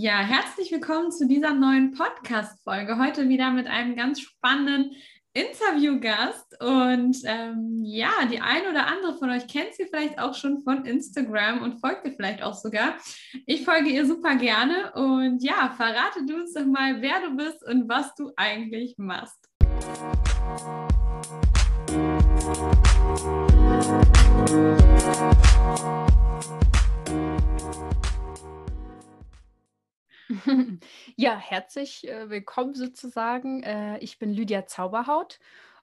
Ja, herzlich willkommen zu dieser neuen Podcast-Folge. Heute wieder mit einem ganz spannenden Interviewgast. Und ähm, ja, die ein oder andere von euch kennt sie vielleicht auch schon von Instagram und folgt ihr vielleicht auch sogar. Ich folge ihr super gerne. Und ja, verrate du uns doch mal, wer du bist und was du eigentlich machst. Ja, herzlich äh, willkommen sozusagen. Äh, ich bin Lydia Zauberhaut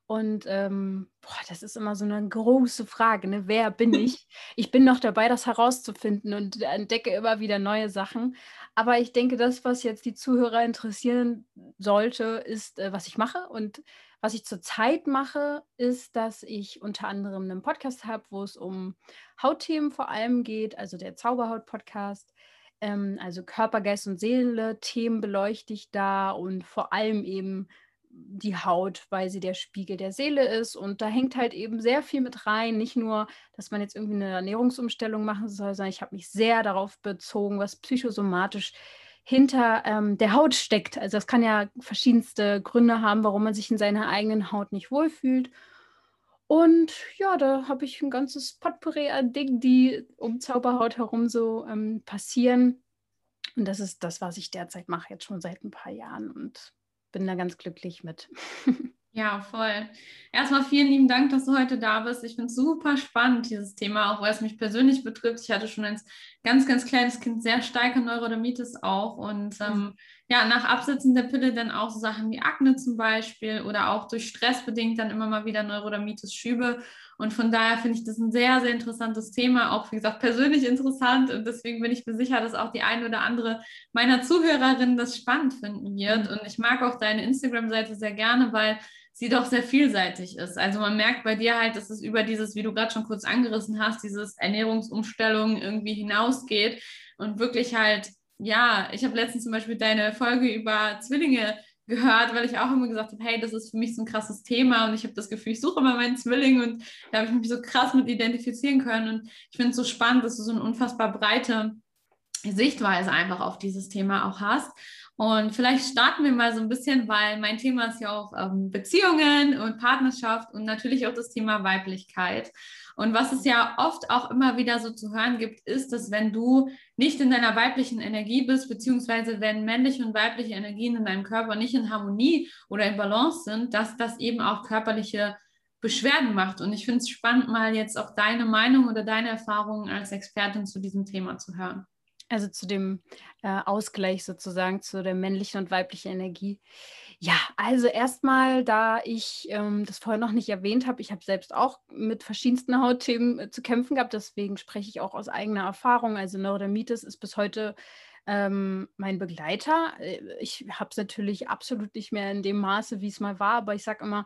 und ähm, boah, das ist immer so eine große Frage, ne? Wer bin ich? Ich bin noch dabei, das herauszufinden und entdecke immer wieder neue Sachen. Aber ich denke, das, was jetzt die Zuhörer interessieren sollte, ist, äh, was ich mache. Und was ich zurzeit mache, ist, dass ich unter anderem einen Podcast habe, wo es um Hautthemen vor allem geht, also der Zauberhaut-Podcast. Ähm, also Körper, Geist und Seele, Themen beleuchte ich da und vor allem eben die Haut, weil sie der Spiegel der Seele ist. Und da hängt halt eben sehr viel mit rein. Nicht nur, dass man jetzt irgendwie eine Ernährungsumstellung machen soll, sondern ich habe mich sehr darauf bezogen, was psychosomatisch hinter ähm, der Haut steckt. Also das kann ja verschiedenste Gründe haben, warum man sich in seiner eigenen Haut nicht wohlfühlt. Und ja, da habe ich ein ganzes Potpourri an Dingen, die um Zauberhaut herum so ähm, passieren. Und das ist das, was ich derzeit mache, jetzt schon seit ein paar Jahren und bin da ganz glücklich mit. Ja, voll. Erstmal vielen lieben Dank, dass du heute da bist. Ich finde es super spannend, dieses Thema, auch weil es mich persönlich betrifft. Ich hatte schon als ganz, ganz kleines Kind sehr starke Neurodermitis auch. Und ähm, ja, nach Absetzen der Pille dann auch so Sachen wie Akne zum Beispiel oder auch durch Stress bedingt dann immer mal wieder Neurodermitis-Schübe. Und von daher finde ich das ein sehr, sehr interessantes Thema, auch wie gesagt persönlich interessant. Und deswegen bin ich mir sicher, dass auch die eine oder andere meiner Zuhörerinnen das spannend finden wird. Und ich mag auch deine Instagram-Seite sehr gerne, weil sie doch sehr vielseitig ist. Also man merkt bei dir halt, dass es über dieses, wie du gerade schon kurz angerissen hast, dieses Ernährungsumstellung irgendwie hinausgeht und wirklich halt, ja, ich habe letztens zum Beispiel deine Folge über Zwillinge gehört, weil ich auch immer gesagt habe, hey, das ist für mich so ein krasses Thema und ich habe das Gefühl, ich suche immer meinen Zwilling und da habe ich mich so krass mit identifizieren können und ich finde es so spannend, dass du so eine unfassbar breite Sichtweise einfach auf dieses Thema auch hast. Und vielleicht starten wir mal so ein bisschen, weil mein Thema ist ja auch ähm, Beziehungen und Partnerschaft und natürlich auch das Thema Weiblichkeit. Und was es ja oft auch immer wieder so zu hören gibt, ist, dass wenn du nicht in deiner weiblichen Energie bist, beziehungsweise wenn männliche und weibliche Energien in deinem Körper nicht in Harmonie oder in Balance sind, dass das eben auch körperliche Beschwerden macht. Und ich finde es spannend, mal jetzt auch deine Meinung oder deine Erfahrungen als Expertin zu diesem Thema zu hören. Also zu dem äh, Ausgleich sozusagen, zu der männlichen und weiblichen Energie. Ja, also erstmal, da ich ähm, das vorher noch nicht erwähnt habe, ich habe selbst auch mit verschiedensten Hautthemen äh, zu kämpfen gehabt, deswegen spreche ich auch aus eigener Erfahrung. Also Neurodermitis ist bis heute ähm, mein Begleiter. Äh, ich habe es natürlich absolut nicht mehr in dem Maße, wie es mal war, aber ich sage immer,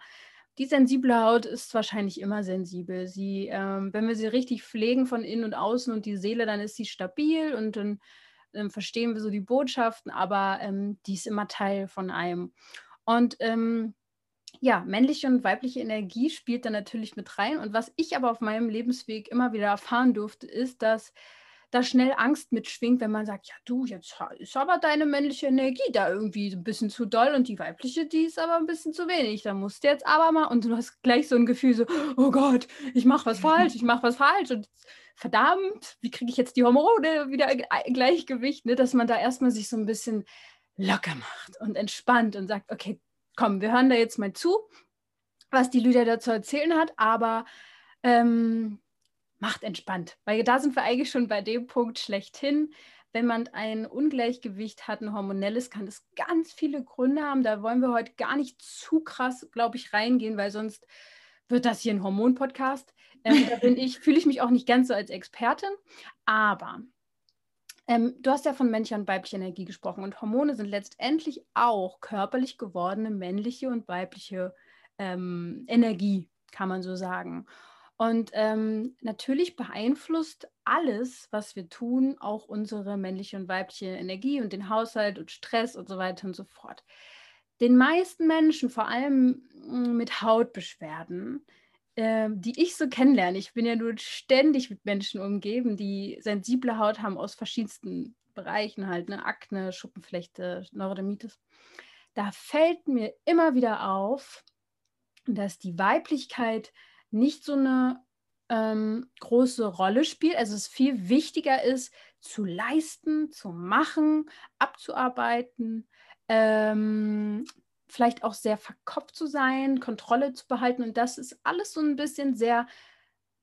die sensible Haut ist wahrscheinlich immer sensibel. Sie, ähm, wenn wir sie richtig pflegen von innen und außen und die Seele, dann ist sie stabil und dann ähm, verstehen wir so die Botschaften, aber ähm, die ist immer Teil von einem. Und ähm, ja, männliche und weibliche Energie spielt da natürlich mit rein. Und was ich aber auf meinem Lebensweg immer wieder erfahren durfte, ist, dass da schnell Angst mitschwingt, wenn man sagt, ja du, jetzt ist aber deine männliche Energie da irgendwie ein bisschen zu doll und die weibliche, die ist aber ein bisschen zu wenig. Da musst du jetzt aber mal und du hast gleich so ein Gefühl so, oh Gott, ich mache was falsch, ich mache was falsch und verdammt, wie kriege ich jetzt die Hormone wieder Gleichgewicht, ne? dass man da erstmal sich so ein bisschen locker macht und entspannt und sagt, okay, komm, wir hören da jetzt mal zu, was die Lydia dazu erzählen hat, aber ähm, macht entspannt, weil da sind wir eigentlich schon bei dem Punkt schlechthin. Wenn man ein Ungleichgewicht hat, ein hormonelles, kann das ganz viele Gründe haben. Da wollen wir heute gar nicht zu krass, glaube ich, reingehen, weil sonst wird das hier ein Hormon-Podcast. Ähm, da bin ich, fühle ich mich auch nicht ganz so als Expertin. Aber ähm, du hast ja von männlicher und weiblicher Energie gesprochen und Hormone sind letztendlich auch körperlich gewordene männliche und weibliche ähm, Energie, kann man so sagen. Und ähm, natürlich beeinflusst alles, was wir tun, auch unsere männliche und weibliche Energie und den Haushalt und Stress und so weiter und so fort. Den meisten Menschen, vor allem mm, mit Hautbeschwerden, äh, die ich so kennenlerne, ich bin ja nur ständig mit Menschen umgeben, die sensible Haut haben aus verschiedensten Bereichen halt, ne, Akne, Schuppenflechte, Neurodermitis, da fällt mir immer wieder auf, dass die Weiblichkeit nicht so eine ähm, große Rolle spielt. Also es viel wichtiger ist, zu leisten, zu machen, abzuarbeiten, ähm, vielleicht auch sehr verkopft zu sein, Kontrolle zu behalten. Und das ist alles so ein bisschen sehr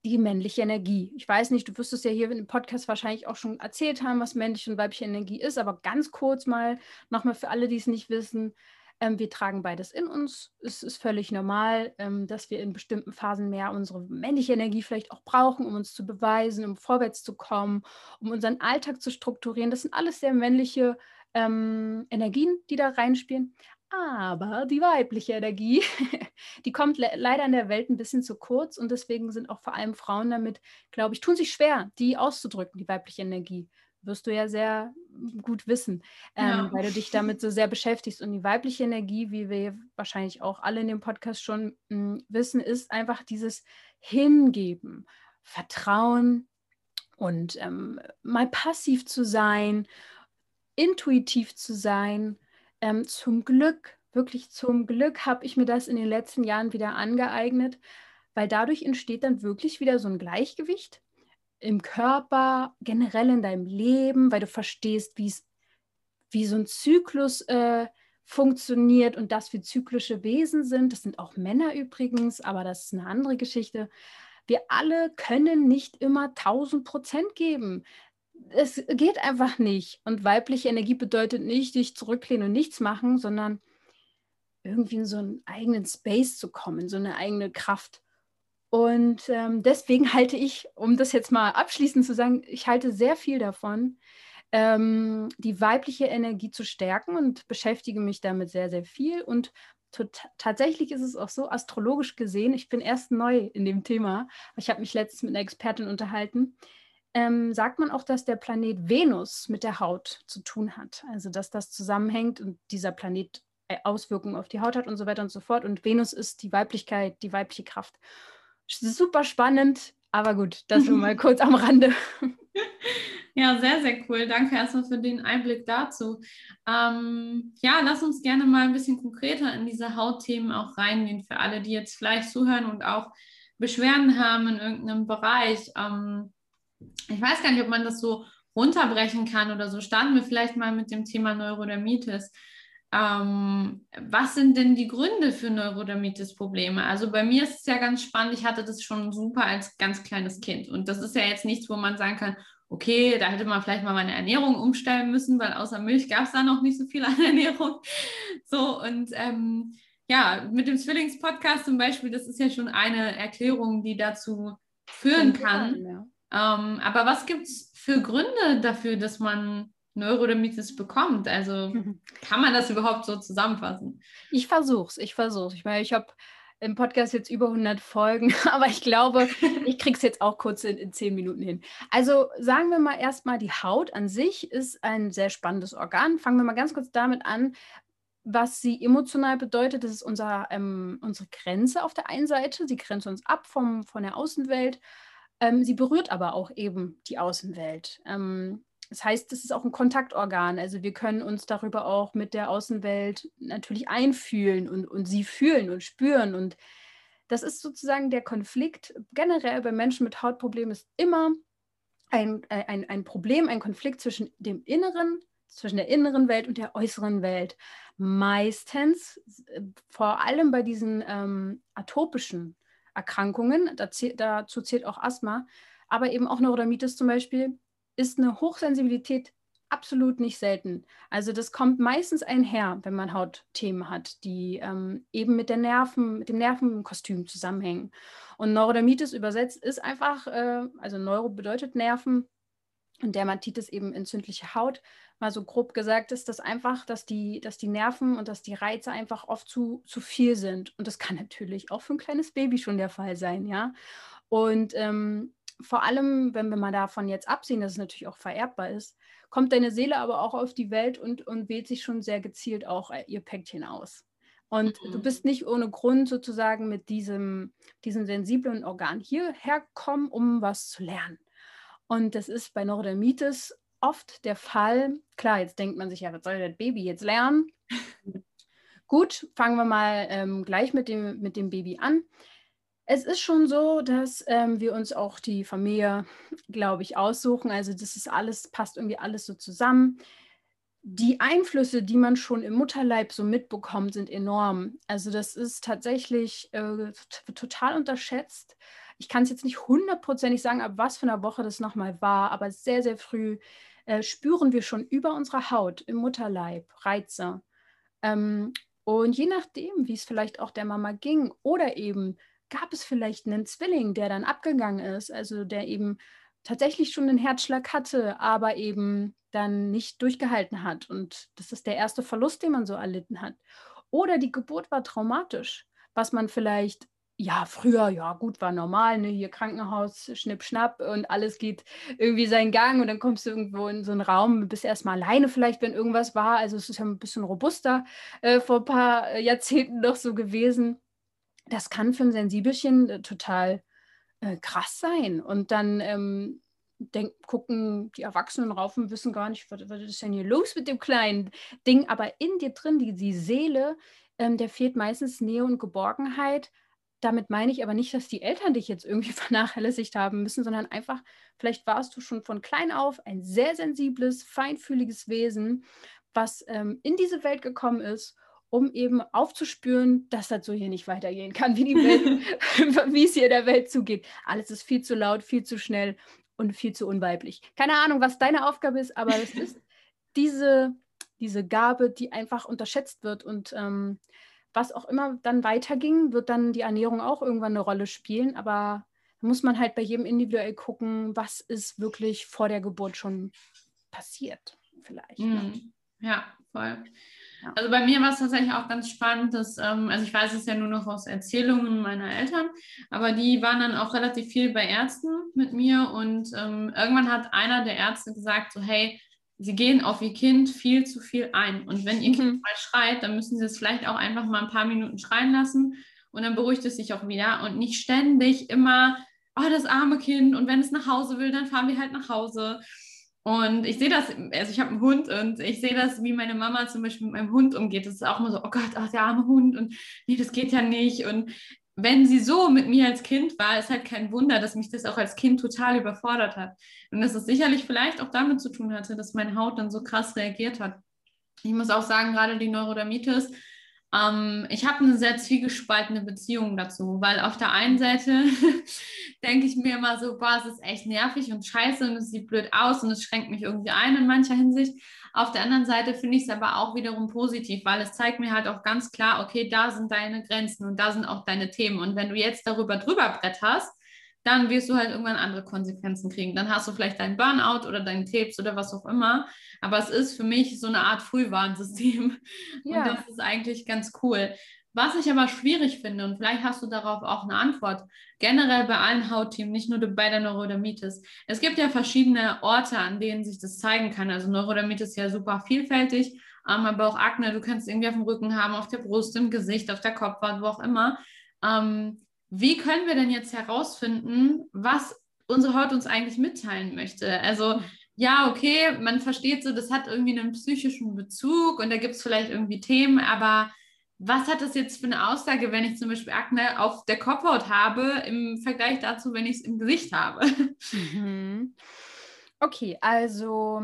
die männliche Energie. Ich weiß nicht, du wirst es ja hier im Podcast wahrscheinlich auch schon erzählt haben, was männliche und weibliche Energie ist, aber ganz kurz mal nochmal für alle, die es nicht wissen. Ähm, wir tragen beides in uns. Es ist völlig normal, ähm, dass wir in bestimmten Phasen mehr unsere männliche Energie vielleicht auch brauchen, um uns zu beweisen, um vorwärts zu kommen, um unseren Alltag zu strukturieren. Das sind alles sehr männliche ähm, Energien, die da reinspielen. Aber die weibliche Energie, die kommt le leider in der Welt ein bisschen zu kurz und deswegen sind auch vor allem Frauen damit, glaube ich, tun sich schwer, die auszudrücken, die weibliche Energie wirst du ja sehr gut wissen, ähm, ja. weil du dich damit so sehr beschäftigst. Und die weibliche Energie, wie wir wahrscheinlich auch alle in dem Podcast schon mh, hm, wissen, ist einfach dieses Hingeben, Vertrauen und ähm, mal passiv zu sein, intuitiv zu sein. Ähm, zum Glück, wirklich zum Glück habe ich mir das in den letzten Jahren wieder angeeignet, weil dadurch entsteht dann wirklich wieder so ein Gleichgewicht im Körper, generell in deinem Leben, weil du verstehst, wie so ein Zyklus äh, funktioniert und dass wir zyklische Wesen sind. Das sind auch Männer übrigens, aber das ist eine andere Geschichte. Wir alle können nicht immer 1000 Prozent geben. Es geht einfach nicht. Und weibliche Energie bedeutet nicht, dich zurücklehnen und nichts machen, sondern irgendwie in so einen eigenen Space zu kommen, so eine eigene Kraft. Und ähm, deswegen halte ich, um das jetzt mal abschließend zu sagen, ich halte sehr viel davon, ähm, die weibliche Energie zu stärken und beschäftige mich damit sehr, sehr viel. Und tatsächlich ist es auch so, astrologisch gesehen, ich bin erst neu in dem Thema, ich habe mich letztens mit einer Expertin unterhalten, ähm, sagt man auch, dass der Planet Venus mit der Haut zu tun hat. Also dass das zusammenhängt und dieser Planet äh, Auswirkungen auf die Haut hat und so weiter und so fort. Und Venus ist die Weiblichkeit, die weibliche Kraft super spannend, aber gut, das nur mal kurz am Rande. Ja, sehr, sehr cool. Danke erstmal für den Einblick dazu. Ähm, ja, lass uns gerne mal ein bisschen konkreter in diese Hautthemen auch reingehen, für alle, die jetzt vielleicht zuhören und auch Beschwerden haben in irgendeinem Bereich. Ähm, ich weiß gar nicht, ob man das so runterbrechen kann oder so. Starten wir vielleicht mal mit dem Thema Neurodermitis. Ähm, was sind denn die Gründe für Neurodermitis-Probleme? Also bei mir ist es ja ganz spannend, ich hatte das schon super als ganz kleines Kind. Und das ist ja jetzt nichts, wo man sagen kann, okay, da hätte man vielleicht mal meine Ernährung umstellen müssen, weil außer Milch gab es da noch nicht so viel an Ernährung. So, und ähm, ja, mit dem Zwillingspodcast zum Beispiel, das ist ja schon eine Erklärung, die dazu führen kann. Ja. Ähm, aber was gibt es für Gründe dafür, dass man Neurodermitis bekommt. Also kann man das überhaupt so zusammenfassen? Ich versuche es, ich versuche es. Ich meine, ich habe im Podcast jetzt über 100 Folgen, aber ich glaube, ich kriege es jetzt auch kurz in, in 10 Minuten hin. Also sagen wir mal erstmal, die Haut an sich ist ein sehr spannendes Organ. Fangen wir mal ganz kurz damit an, was sie emotional bedeutet. Das ist unser, ähm, unsere Grenze auf der einen Seite. Sie grenzt uns ab vom, von der Außenwelt. Ähm, sie berührt aber auch eben die Außenwelt. Ähm, das heißt, es ist auch ein Kontaktorgan. Also wir können uns darüber auch mit der Außenwelt natürlich einfühlen und, und sie fühlen und spüren. Und das ist sozusagen der Konflikt. Generell bei Menschen mit Hautproblemen ist immer ein, ein, ein Problem, ein Konflikt zwischen dem Inneren, zwischen der inneren Welt und der äußeren Welt. Meistens, vor allem bei diesen ähm, atopischen Erkrankungen, dazu zählt auch Asthma, aber eben auch Neurodermitis zum Beispiel, ist eine Hochsensibilität absolut nicht selten. Also das kommt meistens einher, wenn man Hautthemen hat, die ähm, eben mit der Nerven, mit dem Nervenkostüm zusammenhängen. Und Neurodermitis übersetzt ist einfach, äh, also Neuro bedeutet Nerven und Dermatitis eben entzündliche Haut. Mal so grob gesagt ist das einfach, dass die, dass die Nerven und dass die Reize einfach oft zu, zu viel sind. Und das kann natürlich auch für ein kleines Baby schon der Fall sein, ja. Und ähm, vor allem, wenn wir mal davon jetzt absehen, dass es natürlich auch vererbbar ist, kommt deine Seele aber auch auf die Welt und, und wählt sich schon sehr gezielt auch äh, ihr Päckchen aus. Und mhm. du bist nicht ohne Grund sozusagen mit diesem, diesem sensiblen Organ hierher gekommen, um was zu lernen. Und das ist bei Neurodermitis oft der Fall, klar, jetzt denkt man sich ja, was soll das Baby jetzt lernen? Gut, fangen wir mal ähm, gleich mit dem, mit dem Baby an. Es ist schon so, dass ähm, wir uns auch die Familie, glaube ich, aussuchen. Also das ist alles, passt irgendwie alles so zusammen. Die Einflüsse, die man schon im Mutterleib so mitbekommt, sind enorm. Also das ist tatsächlich äh, total unterschätzt. Ich kann es jetzt nicht hundertprozentig sagen, ab was für einer Woche das nochmal war, aber sehr, sehr früh äh, spüren wir schon über unserer Haut im Mutterleib Reize. Ähm, und je nachdem, wie es vielleicht auch der Mama ging oder eben gab es vielleicht einen Zwilling, der dann abgegangen ist, also der eben tatsächlich schon einen Herzschlag hatte, aber eben dann nicht durchgehalten hat. Und das ist der erste Verlust, den man so erlitten hat. Oder die Geburt war traumatisch, was man vielleicht, ja, früher, ja, gut, war normal, ne, hier Krankenhaus, schnipp, schnapp und alles geht irgendwie seinen Gang und dann kommst du irgendwo in so einen Raum, bist erstmal alleine vielleicht, wenn irgendwas war. Also es ist ja ein bisschen robuster äh, vor ein paar Jahrzehnten noch so gewesen das kann für ein Sensibelchen äh, total äh, krass sein. Und dann ähm, denk, gucken die Erwachsenen rauf und wissen gar nicht, was, was ist denn hier los mit dem kleinen Ding. Aber in dir drin, die, die Seele, ähm, der fehlt meistens Nähe und Geborgenheit. Damit meine ich aber nicht, dass die Eltern dich jetzt irgendwie vernachlässigt haben müssen, sondern einfach, vielleicht warst du schon von klein auf ein sehr sensibles, feinfühliges Wesen, was ähm, in diese Welt gekommen ist um eben aufzuspüren, dass das so hier nicht weitergehen kann, wie die Welt, wie es hier in der Welt zugeht. Alles ist viel zu laut, viel zu schnell und viel zu unweiblich. Keine Ahnung, was deine Aufgabe ist, aber es ist diese, diese Gabe, die einfach unterschätzt wird und ähm, was auch immer dann weiterging, wird dann die Ernährung auch irgendwann eine Rolle spielen, aber da muss man halt bei jedem individuell gucken, was ist wirklich vor der Geburt schon passiert, vielleicht. Ne? Mhm. Ja, voll. Also bei mir war es tatsächlich auch ganz spannend, dass, ähm, also ich weiß es ja nur noch aus Erzählungen meiner Eltern, aber die waren dann auch relativ viel bei Ärzten mit mir und ähm, irgendwann hat einer der Ärzte gesagt, so hey, sie gehen auf ihr Kind viel zu viel ein und wenn ihr Kind mhm. mal schreit, dann müssen sie es vielleicht auch einfach mal ein paar Minuten schreien lassen und dann beruhigt es sich auch wieder und nicht ständig immer, oh, das arme Kind und wenn es nach Hause will, dann fahren wir halt nach Hause. Und ich sehe das, also ich habe einen Hund und ich sehe das, wie meine Mama zum Beispiel mit meinem Hund umgeht. Das ist auch immer so, oh Gott, ach, der arme Hund und nee, das geht ja nicht. Und wenn sie so mit mir als Kind war, ist halt kein Wunder, dass mich das auch als Kind total überfordert hat. Und dass es sicherlich vielleicht auch damit zu tun hatte, dass meine Haut dann so krass reagiert hat. Ich muss auch sagen, gerade die Neurodermitis, ähm, ich habe eine sehr zwiegespaltene Beziehung dazu, weil auf der einen Seite denke ich mir immer so, boah, es ist echt nervig und scheiße und es sieht blöd aus und es schränkt mich irgendwie ein in mancher Hinsicht. Auf der anderen Seite finde ich es aber auch wiederum positiv, weil es zeigt mir halt auch ganz klar, okay, da sind deine Grenzen und da sind auch deine Themen. Und wenn du jetzt darüber drüber bretterst, dann wirst du halt irgendwann andere Konsequenzen kriegen. Dann hast du vielleicht deinen Burnout oder deinen Krebs oder was auch immer. Aber es ist für mich so eine Art Frühwarnsystem. Ja. Und das ist eigentlich ganz cool. Was ich aber schwierig finde, und vielleicht hast du darauf auch eine Antwort, generell bei allen Hautthemen, nicht nur bei der Neurodermitis. Es gibt ja verschiedene Orte, an denen sich das zeigen kann. Also Neurodermitis ist ja super vielfältig, ähm, aber auch Akne, du kannst irgendwie auf dem Rücken haben, auf der Brust, im Gesicht, auf der Kopfhaut, wo auch immer. Ähm, wie können wir denn jetzt herausfinden, was unsere Haut uns eigentlich mitteilen möchte? Also ja, okay, man versteht so, das hat irgendwie einen psychischen Bezug und da gibt es vielleicht irgendwie Themen, aber was hat das jetzt für eine Aussage, wenn ich zum Beispiel Akne auf der Kopfhaut habe, im Vergleich dazu, wenn ich es im Gesicht habe? Mhm. Okay, also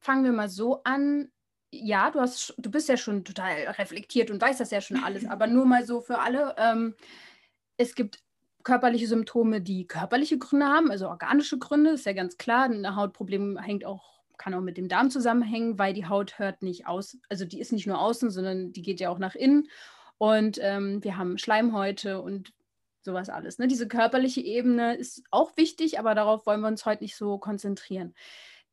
fangen wir mal so an. Ja, du hast, du bist ja schon total reflektiert und weißt das ja schon alles, aber nur mal so für alle. Ähm, es gibt körperliche Symptome, die körperliche Gründe haben, also organische Gründe, ist ja ganz klar. Ein Hautproblem hängt auch, kann auch mit dem Darm zusammenhängen, weil die Haut hört nicht aus, also die ist nicht nur außen, sondern die geht ja auch nach innen. Und ähm, wir haben Schleimhäute und sowas alles. Ne? Diese körperliche Ebene ist auch wichtig, aber darauf wollen wir uns heute nicht so konzentrieren.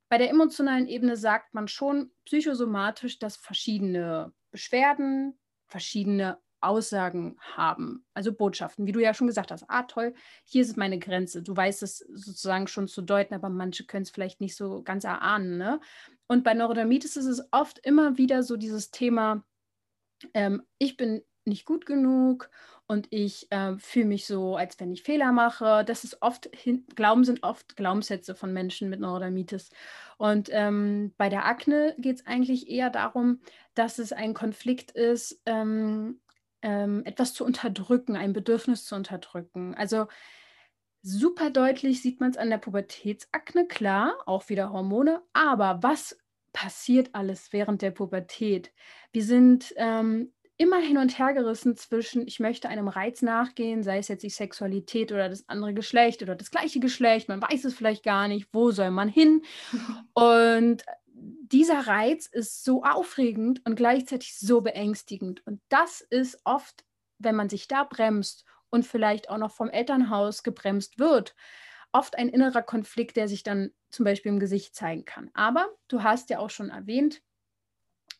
Bei der emotionalen Ebene sagt man schon psychosomatisch, dass verschiedene Beschwerden, verschiedene Aussagen haben, also Botschaften, wie du ja schon gesagt hast. Ah, toll, hier ist meine Grenze. Du weißt es sozusagen schon zu deuten, aber manche können es vielleicht nicht so ganz erahnen. Ne? Und bei Neurodermitis ist es oft immer wieder so dieses Thema, ähm, ich bin nicht gut genug und ich äh, fühle mich so, als wenn ich Fehler mache. Das ist oft, hin, Glauben sind oft Glaubenssätze von Menschen mit Neurodermitis. Und ähm, bei der Akne geht es eigentlich eher darum, dass es ein Konflikt ist, ähm, ähm, etwas zu unterdrücken, ein Bedürfnis zu unterdrücken. Also super deutlich sieht man es an der Pubertätsakne, klar, auch wieder Hormone. Aber was passiert alles während der Pubertät? Wir sind ähm, immer hin und her gerissen zwischen, ich möchte einem Reiz nachgehen, sei es jetzt die Sexualität oder das andere Geschlecht oder das gleiche Geschlecht, man weiß es vielleicht gar nicht, wo soll man hin? Und dieser Reiz ist so aufregend und gleichzeitig so beängstigend. Und das ist oft, wenn man sich da bremst und vielleicht auch noch vom Elternhaus gebremst wird, oft ein innerer Konflikt, der sich dann zum Beispiel im Gesicht zeigen kann. Aber du hast ja auch schon erwähnt,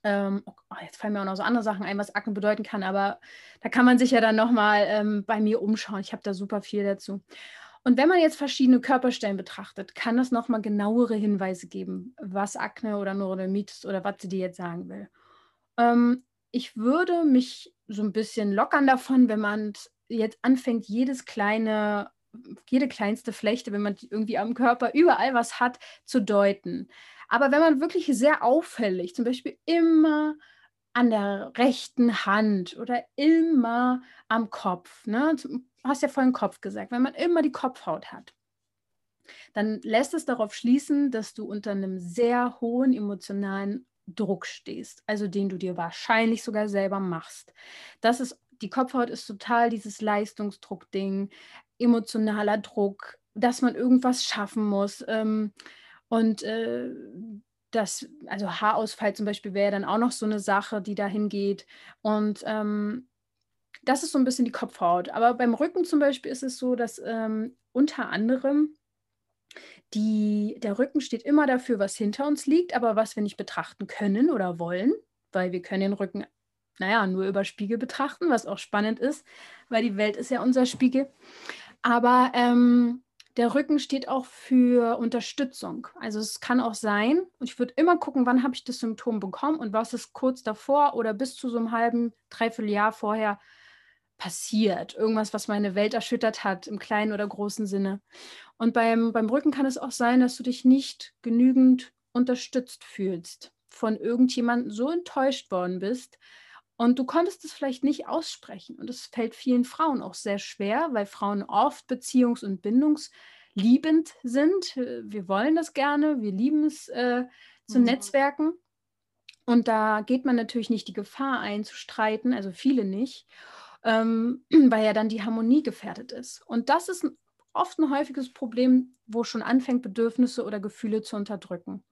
ähm, oh, jetzt fallen mir auch noch so andere Sachen ein, was Akne bedeuten kann, aber da kann man sich ja dann nochmal ähm, bei mir umschauen. Ich habe da super viel dazu. Und wenn man jetzt verschiedene Körperstellen betrachtet, kann das nochmal genauere Hinweise geben, was Akne oder Neurodermitis oder was sie dir jetzt sagen will. Ähm, ich würde mich so ein bisschen lockern davon, wenn man jetzt anfängt, jedes kleine, jede kleinste Flechte, wenn man irgendwie am Körper überall was hat, zu deuten. Aber wenn man wirklich sehr auffällig, zum Beispiel immer an der rechten Hand oder immer am Kopf, ne? Du hast ja vorhin Kopf gesagt, wenn man immer die Kopfhaut hat, dann lässt es darauf schließen, dass du unter einem sehr hohen emotionalen Druck stehst, also den du dir wahrscheinlich sogar selber machst. Das ist, die Kopfhaut ist total dieses Leistungsdruck-Ding, emotionaler Druck, dass man irgendwas schaffen muss. Ähm, und äh, das, also Haarausfall zum Beispiel wäre dann auch noch so eine Sache, die dahin geht. Und ähm, das ist so ein bisschen die Kopfhaut. Aber beim Rücken zum Beispiel ist es so, dass ähm, unter anderem die, der Rücken steht immer dafür, was hinter uns liegt, aber was wir nicht betrachten können oder wollen, weil wir können den Rücken, naja, nur über Spiegel betrachten, was auch spannend ist, weil die Welt ist ja unser Spiegel. Aber ähm, der Rücken steht auch für Unterstützung. Also es kann auch sein, und ich würde immer gucken, wann habe ich das Symptom bekommen und was ist kurz davor oder bis zu so einem halben, dreiviertel Jahr vorher passiert. Irgendwas, was meine Welt erschüttert hat, im kleinen oder großen Sinne. Und beim, beim Rücken kann es auch sein, dass du dich nicht genügend unterstützt fühlst, von irgendjemandem so enttäuscht worden bist, und du konntest es vielleicht nicht aussprechen. Und es fällt vielen Frauen auch sehr schwer, weil Frauen oft beziehungs- und bindungsliebend sind. Wir wollen das gerne, wir lieben es äh, zu mhm. Netzwerken. Und da geht man natürlich nicht die Gefahr ein, zu streiten, also viele nicht, ähm, weil ja dann die Harmonie gefährdet ist. Und das ist oft ein häufiges Problem, wo schon anfängt, Bedürfnisse oder Gefühle zu unterdrücken.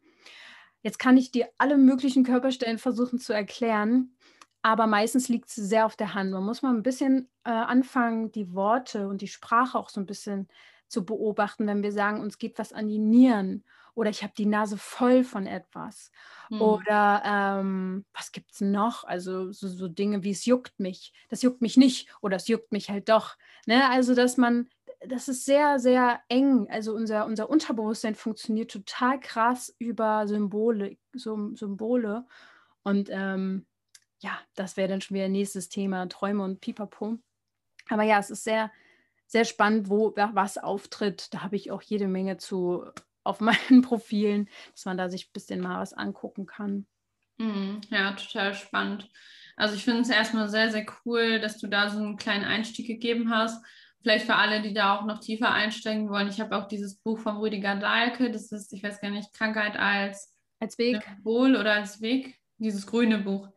Jetzt kann ich dir alle möglichen Körperstellen versuchen zu erklären, aber meistens liegt es sehr auf der Hand. Man muss mal ein bisschen äh, anfangen, die Worte und die Sprache auch so ein bisschen zu beobachten, wenn wir sagen, uns geht was an die Nieren oder ich habe die Nase voll von etwas hm. oder ähm, was gibt es noch? Also so, so, Dinge wie es juckt mich, das juckt mich nicht oder es juckt mich halt doch. Ne? Also dass man, das ist sehr, sehr eng. Also unser, unser Unterbewusstsein funktioniert total krass über Symbole, Symbole und ähm, ja, das wäre dann schon wieder nächstes Thema, Träume und Pipapo. Aber ja, es ist sehr, sehr spannend, wo was auftritt. Da habe ich auch jede Menge zu auf meinen Profilen, dass man da sich ein bisschen mal was angucken kann. Mhm, ja, total spannend. Also ich finde es erstmal sehr, sehr cool, dass du da so einen kleinen Einstieg gegeben hast. Vielleicht für alle, die da auch noch tiefer einsteigen wollen. Ich habe auch dieses Buch von Rüdiger Dahlke, das ist, ich weiß gar nicht, Krankheit als, als Weg. Symbol oder als Weg, dieses grüne Buch.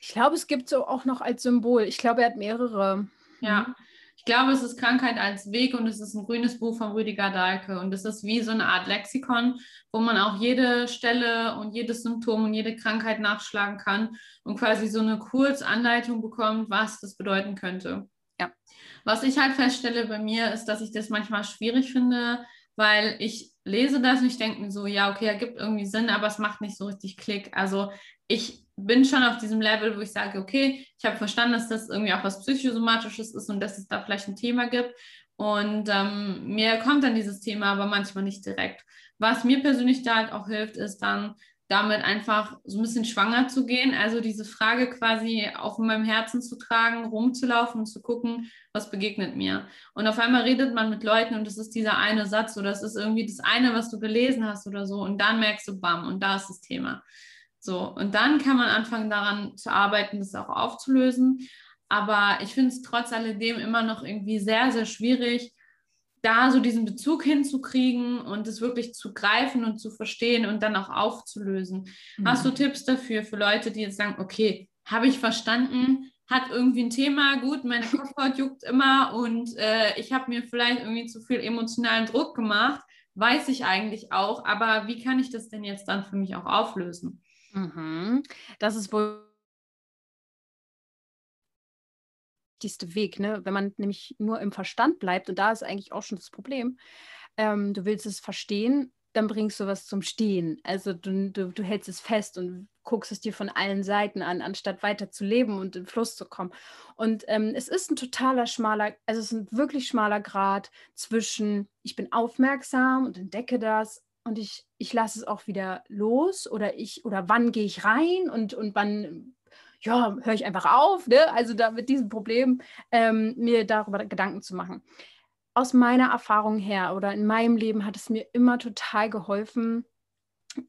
Ich glaube, es gibt so auch noch als Symbol. Ich glaube, er hat mehrere. Ja. Ich glaube, es ist Krankheit als Weg und es ist ein grünes Buch von Rüdiger Dahlke. Und es ist wie so eine Art Lexikon, wo man auch jede Stelle und jedes Symptom und jede Krankheit nachschlagen kann und quasi so eine Kurzanleitung bekommt, was das bedeuten könnte. Ja. Was ich halt feststelle bei mir ist, dass ich das manchmal schwierig finde, weil ich lese das und ich denke mir so, ja, okay, ergibt irgendwie Sinn, aber es macht nicht so richtig Klick. Also ich bin schon auf diesem Level, wo ich sage, okay, ich habe verstanden, dass das irgendwie auch was Psychosomatisches ist und dass es da vielleicht ein Thema gibt. Und ähm, mir kommt dann dieses Thema aber manchmal nicht direkt. Was mir persönlich da halt auch hilft, ist dann, damit einfach so ein bisschen schwanger zu gehen. Also diese Frage quasi auch in meinem Herzen zu tragen, rumzulaufen und zu gucken, was begegnet mir. Und auf einmal redet man mit Leuten und es ist dieser eine Satz oder es ist irgendwie das eine, was du gelesen hast oder so. Und dann merkst du, bam, und da ist das Thema. So, und dann kann man anfangen daran zu arbeiten, das auch aufzulösen. Aber ich finde es trotz alledem immer noch irgendwie sehr, sehr schwierig, da so diesen Bezug hinzukriegen und es wirklich zu greifen und zu verstehen und dann auch aufzulösen. Mhm. Hast du Tipps dafür für Leute, die jetzt sagen, okay, habe ich verstanden, hat irgendwie ein Thema, gut, meine Kopfhaut juckt immer und äh, ich habe mir vielleicht irgendwie zu viel emotionalen Druck gemacht, weiß ich eigentlich auch, aber wie kann ich das denn jetzt dann für mich auch auflösen? Mhm. Das ist wohl wichtigste Weg, ne? wenn man nämlich nur im Verstand bleibt, und da ist eigentlich auch schon das Problem, ähm, du willst es verstehen, dann bringst du was zum Stehen. Also du, du, du hältst es fest und guckst es dir von allen Seiten an, anstatt weiter zu leben und in Fluss zu kommen. Und ähm, es ist ein totaler schmaler, also es ist ein wirklich schmaler Grad zwischen, ich bin aufmerksam und entdecke das und ich, ich lasse es auch wieder los oder ich, oder wann gehe ich rein und, und wann ja, höre ich einfach auf, ne? also da mit diesem Problem ähm, mir darüber Gedanken zu machen. Aus meiner Erfahrung her oder in meinem Leben hat es mir immer total geholfen,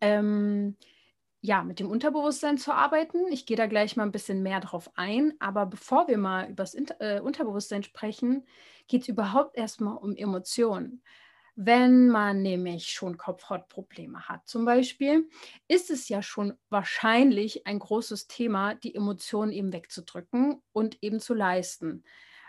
ähm, ja, mit dem Unterbewusstsein zu arbeiten. Ich gehe da gleich mal ein bisschen mehr drauf ein. Aber bevor wir mal über das äh, Unterbewusstsein sprechen, geht es überhaupt erstmal um Emotionen. Wenn man nämlich schon Kopfhautprobleme hat, zum Beispiel, ist es ja schon wahrscheinlich ein großes Thema, die Emotionen eben wegzudrücken und eben zu leisten,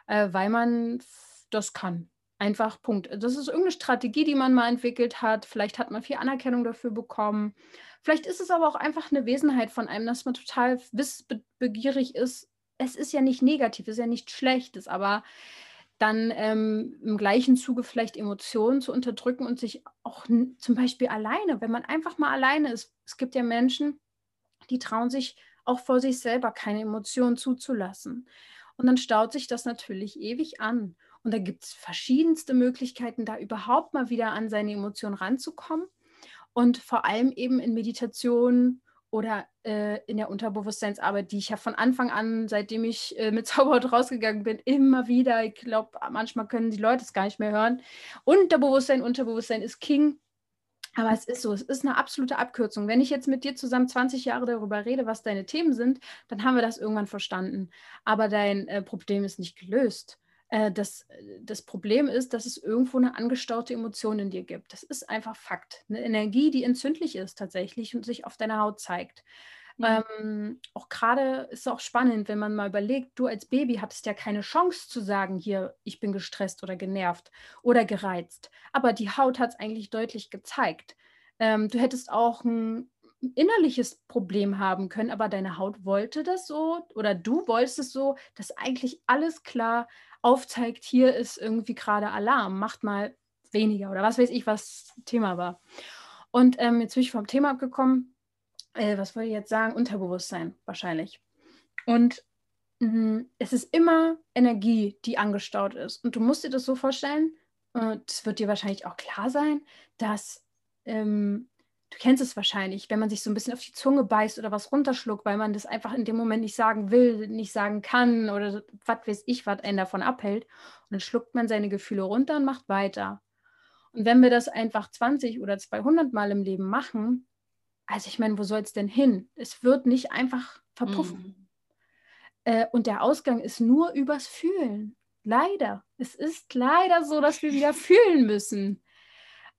äh, weil man das kann. Einfach Punkt. Das ist irgendeine Strategie, die man mal entwickelt hat. Vielleicht hat man viel Anerkennung dafür bekommen. Vielleicht ist es aber auch einfach eine Wesenheit von einem, dass man total wissbegierig ist. Es ist ja nicht negativ, es ist ja nichts Schlechtes, aber dann ähm, im gleichen Zuge vielleicht Emotionen zu unterdrücken und sich auch zum Beispiel alleine, wenn man einfach mal alleine ist. Es gibt ja Menschen, die trauen sich auch vor sich selber keine Emotionen zuzulassen. Und dann staut sich das natürlich ewig an. Und da gibt es verschiedenste Möglichkeiten, da überhaupt mal wieder an seine Emotionen ranzukommen. Und vor allem eben in Meditation oder äh, in der Unterbewusstseinsarbeit, die ich ja von Anfang an, seitdem ich äh, mit Zauberhaut rausgegangen bin, immer wieder, ich glaube, manchmal können die Leute es gar nicht mehr hören. Unterbewusstsein, Unterbewusstsein ist King. Aber es ist so, es ist eine absolute Abkürzung. Wenn ich jetzt mit dir zusammen 20 Jahre darüber rede, was deine Themen sind, dann haben wir das irgendwann verstanden. Aber dein äh, Problem ist nicht gelöst. Äh, das, das Problem ist, dass es irgendwo eine angestaute Emotion in dir gibt. Das ist einfach Fakt. Eine Energie, die entzündlich ist tatsächlich und sich auf deiner Haut zeigt. Mhm. Ähm, auch gerade ist es auch spannend, wenn man mal überlegt, du als Baby hattest ja keine Chance zu sagen, hier, ich bin gestresst oder genervt oder gereizt. Aber die Haut hat es eigentlich deutlich gezeigt. Ähm, du hättest auch ein innerliches Problem haben können, aber deine Haut wollte das so oder du wolltest es so, dass eigentlich alles klar aufzeigt, hier ist irgendwie gerade Alarm, macht mal weniger oder was weiß ich, was Thema war. Und ähm, jetzt bin ich vom Thema abgekommen. Äh, was wollte ich jetzt sagen? Unterbewusstsein wahrscheinlich. Und mh, es ist immer Energie, die angestaut ist. Und du musst dir das so vorstellen, und es wird dir wahrscheinlich auch klar sein, dass ähm, du kennst es wahrscheinlich, wenn man sich so ein bisschen auf die Zunge beißt oder was runterschluckt, weil man das einfach in dem Moment nicht sagen will, nicht sagen kann oder was weiß ich, was einen davon abhält. Und dann schluckt man seine Gefühle runter und macht weiter. Und wenn wir das einfach 20 oder 200 Mal im Leben machen, also ich meine, wo soll es denn hin? Es wird nicht einfach verpuffen. Mhm. Äh, und der Ausgang ist nur übers Fühlen. Leider. Es ist leider so, dass wir wieder fühlen müssen.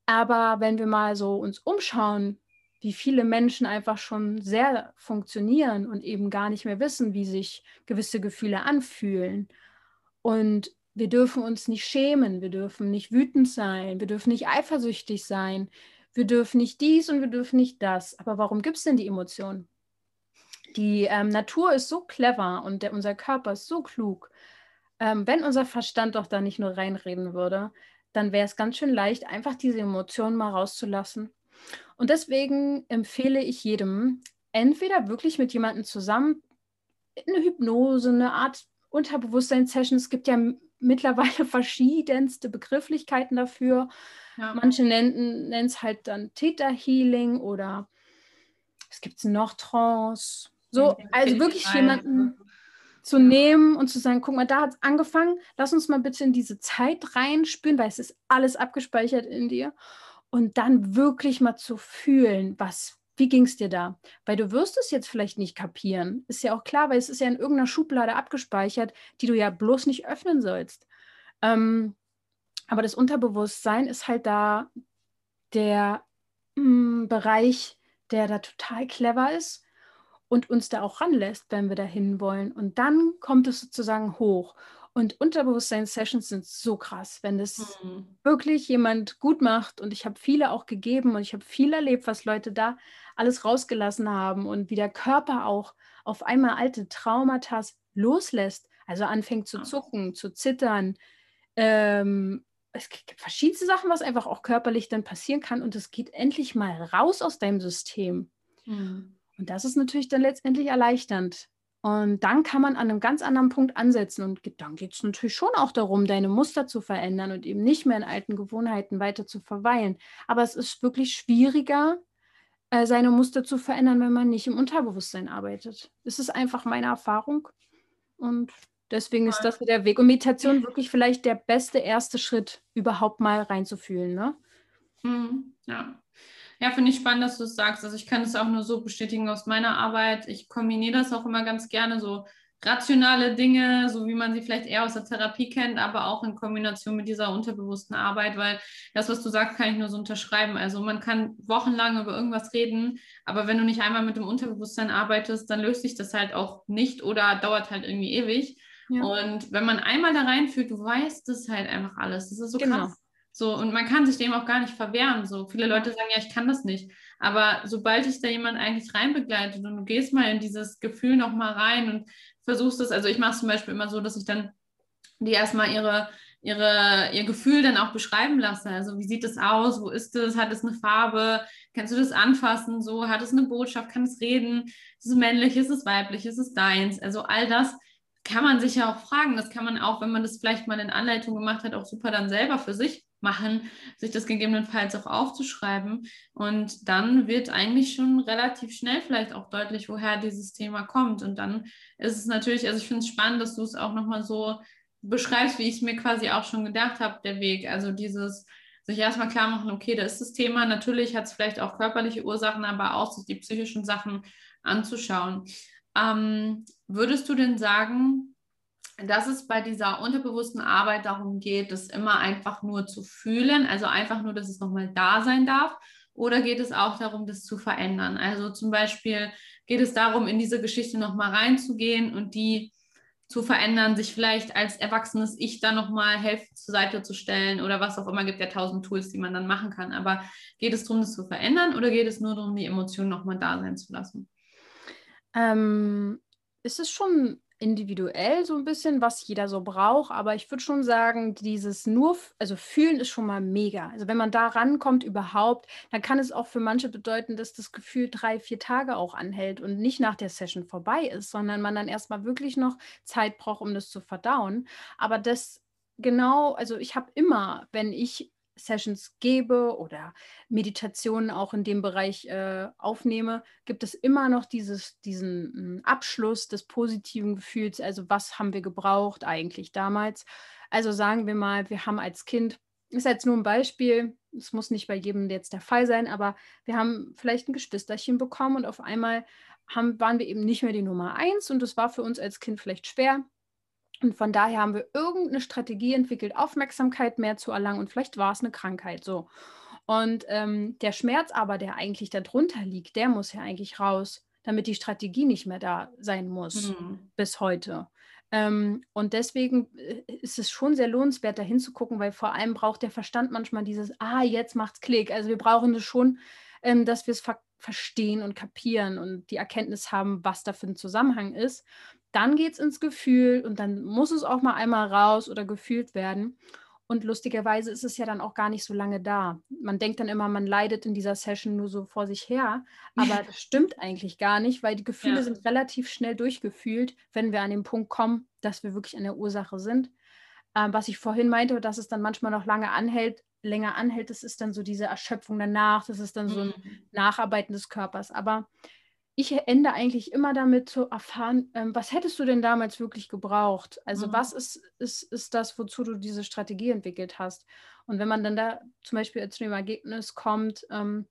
Aber wenn wir mal so uns umschauen, wie viele Menschen einfach schon sehr funktionieren und eben gar nicht mehr wissen, wie sich gewisse Gefühle anfühlen. Und wir dürfen uns nicht schämen, wir dürfen nicht wütend sein, wir dürfen nicht eifersüchtig sein, wir dürfen nicht dies und wir dürfen nicht das. Aber warum gibt es denn die Emotionen? Die ähm, Natur ist so clever und der, unser Körper ist so klug. Ähm, wenn unser Verstand doch da nicht nur reinreden würde, dann wäre es ganz schön leicht, einfach diese Emotionen mal rauszulassen. Und deswegen empfehle ich jedem, entweder wirklich mit jemandem zusammen eine Hypnose, eine Art Unterbewusstseinssession. Es gibt ja mittlerweile verschiedenste Begrifflichkeiten dafür. Ja. Manche nennen es halt dann Theta Healing oder was gibt es noch? Trance. So, also wirklich jemanden zu nehmen und zu sagen, guck mal, da hat es angefangen, lass uns mal bitte in diese Zeit reinspüren, weil es ist alles abgespeichert in dir. Und dann wirklich mal zu fühlen, was, wie ging es dir da? Weil du wirst es jetzt vielleicht nicht kapieren. Ist ja auch klar, weil es ist ja in irgendeiner Schublade abgespeichert, die du ja bloß nicht öffnen sollst. Ähm, aber das Unterbewusstsein ist halt da der mh, mm, Bereich, der da total clever ist und uns da auch ranlässt, wenn wir dahin wollen. Und dann kommt es sozusagen hoch. Und Unterbewusstsein-Sessions sind so krass, wenn das mhm. wirklich jemand gut macht. Und ich habe viele auch gegeben und ich habe viel erlebt, was Leute da alles rausgelassen haben und wie der Körper auch auf einmal alte Traumata loslässt. Also anfängt zu zucken, zu zittern. Ähm, es gibt verschiedene Sachen, was einfach auch körperlich dann passieren kann. Und es geht endlich mal raus aus deinem System. Mhm. Und das ist natürlich dann letztendlich erleichternd. Und dann kann man an einem ganz anderen Punkt ansetzen. Und dann geht es natürlich schon auch darum, deine Muster zu verändern und eben nicht mehr in alten Gewohnheiten weiter zu verweilen. Aber es ist wirklich schwieriger, äh, seine Muster zu verändern, wenn man nicht im Unterbewusstsein arbeitet. Das ist einfach meine Erfahrung. Und deswegen ist das der Weg. Und Meditation wirklich vielleicht der beste erste Schritt, überhaupt mal reinzufühlen. Ne? Mhm, ja. Ja, finde ich spannend, dass du es sagst. Also ich kann es auch nur so bestätigen aus meiner Arbeit. Ich kombiniere das auch immer ganz gerne, so rationale Dinge, so wie man sie vielleicht eher aus der Therapie kennt, aber auch in Kombination mit dieser unterbewussten Arbeit, weil das, was du sagst, kann ich nur so unterschreiben. Also man kann wochenlang über irgendwas reden, aber wenn du nicht einmal mit dem Unterbewusstsein arbeitest, dann löst sich das halt auch nicht oder dauert halt irgendwie ewig. Ja. Und wenn man einmal da reinfühlt, du weißt das halt einfach alles. Das ist so genau. krass. So, und man kann sich dem auch gar nicht verwehren. So, viele Leute sagen, ja, ich kann das nicht. Aber sobald dich da jemand eigentlich reinbegleitet und du gehst mal in dieses Gefühl nochmal rein und versuchst es, also ich mache es zum Beispiel immer so, dass ich dann die erstmal ihre, ihre, ihr Gefühl dann auch beschreiben lasse. Also wie sieht es aus? Wo ist es? Hat es eine Farbe? Kannst du das anfassen? So, hat es eine Botschaft? Kann es reden? Ist es männlich? Ist es weiblich? Ist es deins? Also all das kann man sich ja auch fragen. Das kann man auch, wenn man das vielleicht mal in Anleitung gemacht hat, auch super dann selber für sich machen, sich das gegebenenfalls auch aufzuschreiben. Und dann wird eigentlich schon relativ schnell vielleicht auch deutlich, woher dieses Thema kommt. Und dann ist es natürlich, also ich finde es spannend, dass du es auch nochmal so beschreibst, wie ich es mir quasi auch schon gedacht habe, der Weg. Also dieses sich erstmal klar machen, okay, da ist das Thema. Natürlich hat es vielleicht auch körperliche Ursachen, aber auch sich die psychischen Sachen anzuschauen. Ähm, würdest du denn sagen, dass es bei dieser unterbewussten Arbeit darum geht, das immer einfach nur zu fühlen, also einfach nur, dass es nochmal da sein darf? Oder geht es auch darum, das zu verändern? Also zum Beispiel geht es darum, in diese Geschichte nochmal reinzugehen und die zu verändern, sich vielleicht als erwachsenes Ich dann nochmal helfen zur Seite zu stellen oder was auch immer, gibt ja tausend Tools, die man dann machen kann. Aber geht es darum, das zu verändern oder geht es nur darum, die Emotionen nochmal da sein zu lassen? Ähm, ist es schon individuell so ein bisschen, was jeder so braucht, aber ich würde schon sagen, dieses nur, also fühlen ist schon mal mega. Also wenn man da rankommt überhaupt, dann kann es auch für manche bedeuten, dass das Gefühl drei, vier Tage auch anhält und nicht nach der Session vorbei ist, sondern man dann erstmal wirklich noch Zeit braucht, um das zu verdauen. Aber das genau, also ich habe immer, wenn ich Sessions gebe oder Meditationen auch in dem Bereich äh, aufnehme, gibt es immer noch dieses, diesen hm, Abschluss des positiven Gefühls. Also was haben wir gebraucht eigentlich damals? Also sagen wir mal, wir haben als Kind, ist jetzt nur ein Beispiel, es muss nicht bei jedem jetzt der Fall sein, aber wir haben vielleicht ein Geschwisterchen bekommen und auf einmal haben, waren wir eben nicht mehr die Nummer eins und es war für uns als Kind vielleicht schwer, und von daher haben wir irgendeine Strategie entwickelt, Aufmerksamkeit mehr zu erlangen und vielleicht war es eine Krankheit so. Und ähm, der Schmerz aber, der eigentlich darunter liegt, der muss ja eigentlich raus, damit die Strategie nicht mehr da sein muss mhm. bis heute. Ähm, und deswegen äh, ist es schon sehr lohnenswert, da hinzugucken, weil vor allem braucht der Verstand manchmal dieses, ah, jetzt macht's Klick. Also wir brauchen das schon, ähm, dass wir es ver verstehen und kapieren und die Erkenntnis haben, was da für ein Zusammenhang ist dann geht es ins Gefühl und dann muss es auch mal einmal raus oder gefühlt werden. Und lustigerweise ist es ja dann auch gar nicht so lange da. Man denkt dann immer, man leidet in dieser Session nur so vor sich her, aber das stimmt eigentlich gar nicht, weil die Gefühle ja. sind relativ schnell durchgefühlt, wenn wir an den Punkt kommen, dass wir wirklich an der Ursache sind. Ähm, was ich vorhin meinte, dass es dann manchmal noch lange anhält, länger anhält, das ist dann so diese Erschöpfung danach, das ist dann so ein mhm. Nacharbeiten des Körpers. Aber ich ende eigentlich immer damit zu erfahren, ähm, was hättest du denn damals wirklich gebraucht? Also mhm. was ist, ist, ist das, wozu du diese Strategie entwickelt hast? Und wenn man dann da zum Beispiel zu dem Ergebnis kommt, ähm,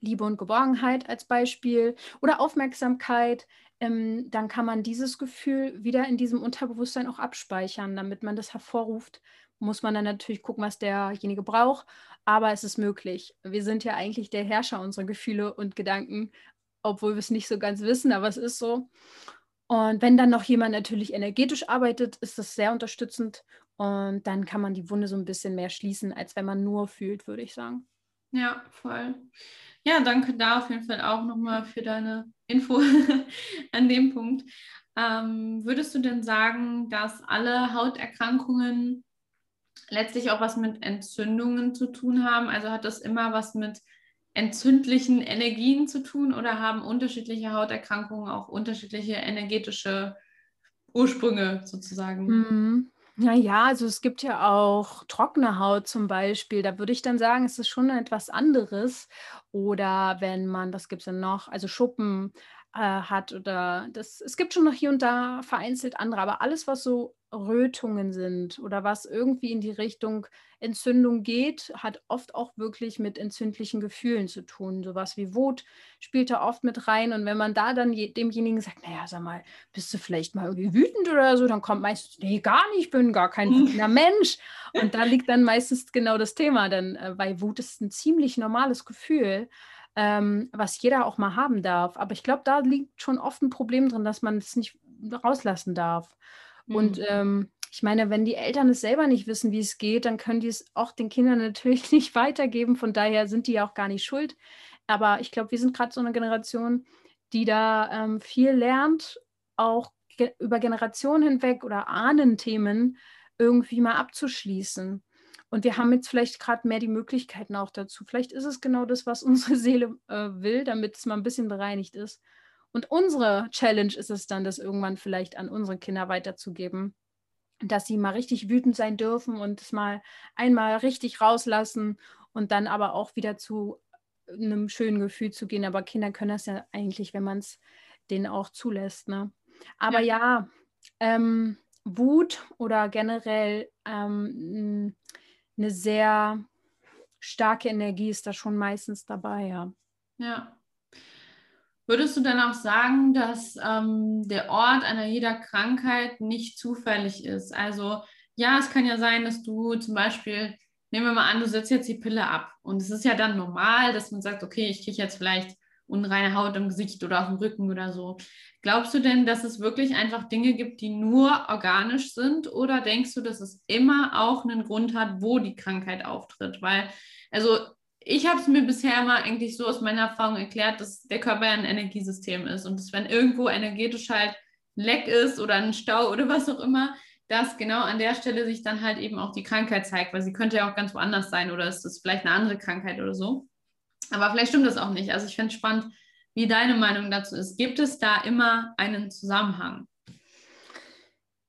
Liebe und Geborgenheit als Beispiel oder Aufmerksamkeit, ähm, dann kann man dieses Gefühl wieder in diesem Unterbewusstsein auch abspeichern, damit man das hervorruft. Muss man dann natürlich gucken, was derjenige braucht, aber es ist möglich. Wir sind ja eigentlich der Herrscher unserer Gefühle und Gedanken obwohl wir es nicht so ganz wissen, aber es ist so. Und wenn dann noch jemand natürlich energetisch arbeitet, ist das sehr unterstützend und dann kann man die Wunde so ein bisschen mehr schließen, als wenn man nur fühlt, würde ich sagen. Ja, voll. Ja, danke da auf jeden Fall auch nochmal für deine Info an dem Punkt. Ähm, würdest du denn sagen, dass alle Hauterkrankungen letztlich auch was mit Entzündungen zu tun haben? Also hat das immer was mit entzündlichen Energien zu tun oder haben unterschiedliche Hauterkrankungen auch unterschiedliche energetische Ursprünge sozusagen? Mhm. Naja, also es gibt ja auch trockene Haut zum Beispiel. Da würde ich dann sagen, es ist schon etwas anderes. Oder wenn man, was gibt es denn noch? Also Schuppen äh, hat oder das, es gibt schon noch hier und da vereinzelt andere, aber alles, was so Rötungen sind oder was irgendwie in die Richtung Entzündung geht, hat oft auch wirklich mit entzündlichen Gefühlen zu tun. Sowas wie Wut spielt da oft mit rein. Und wenn man da dann demjenigen sagt, naja, sag mal, bist du vielleicht mal irgendwie wütend oder so, dann kommt meistens, nee, gar nicht, ich bin gar kein wütender Mensch. Und da liegt dann meistens genau das Thema, denn äh, weil Wut ist ein ziemlich normales Gefühl. Ähm, was jeder auch mal haben darf. Aber ich glaube, da liegt schon oft ein Problem drin, dass man es nicht rauslassen darf. Mhm. Und ähm, ich meine, wenn die Eltern es selber nicht wissen, wie es geht, dann können die es auch den Kindern natürlich nicht weitergeben. Von daher sind die ja auch gar nicht schuld. Aber ich glaube, wir sind gerade so eine Generation, die da ähm, viel lernt, auch ge über Generationen hinweg oder Ahnenthemen irgendwie mal abzuschließen. Und wir haben jetzt vielleicht gerade mehr die Möglichkeiten auch dazu. Vielleicht ist es genau das, was unsere Seele äh, will, damit es mal ein bisschen bereinigt ist. Und unsere Challenge ist es dann, das irgendwann vielleicht an unsere Kinder weiterzugeben, dass sie mal richtig wütend sein dürfen und es mal einmal richtig rauslassen und dann aber auch wieder zu einem schönen Gefühl zu gehen. Aber Kinder können das ja eigentlich, wenn man es denen auch zulässt. Ne? Aber ja, ja ähm, Wut oder generell ähm, eine sehr starke Energie ist da schon meistens dabei, ja. Ja, Würdest du dann auch sagen, dass ähm, der Ort einer jeder Krankheit nicht zufällig ist? Also ja, es kann ja sein, dass du zum Beispiel, nehmen wir mal an, du setzt jetzt die Pille ab und es ist ja dann normal, dass man sagt, okay, ich kriege jetzt vielleicht unreine Haut im Gesicht oder auf dem Rücken oder so. Glaubst du denn, dass es wirklich einfach Dinge gibt, die nur organisch sind oder denkst du, dass es immer auch einen Grund hat, wo die Krankheit auftritt? Weil, also ich habe es mir bisher immer eigentlich so aus meiner Erfahrung erklärt, dass der Körper ja ein Energiesystem ist und dass wenn irgendwo energetisch halt Leck ist oder ein Stau oder was auch immer, dass genau an der Stelle sich dann halt eben auch die Krankheit zeigt, weil sie könnte ja auch ganz woanders sein oder ist das vielleicht eine andere Krankheit oder so. Aber vielleicht stimmt das auch nicht. Also ich finde es spannend, wie deine Meinung dazu ist. Gibt es da immer einen Zusammenhang?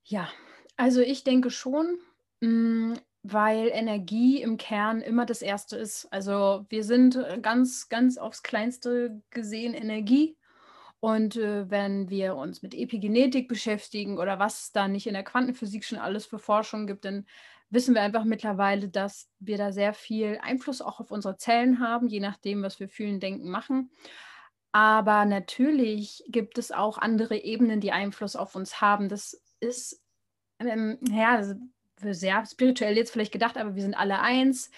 Ja, also ich denke schon. Weil Energie im Kern immer das Erste ist. Also wir sind äh, ganz, ganz aufs Kleinste gesehen Energie. Und äh, wenn wir uns mit Epigenetik beschäftigen oder was da nicht in der Quantenphysik schon alles für Forschung gibt, dann wissen wir einfach mittlerweile, dass wir da sehr viel Einfluss auch auf unsere Zellen haben, je nachdem, was wir fühlen, denken, machen. Aber natürlich gibt es auch andere Ebenen, die Einfluss auf uns haben. Das ist, ähm, ja, sehr spirituell jetzt vielleicht gedacht, aber wir sind alle eins.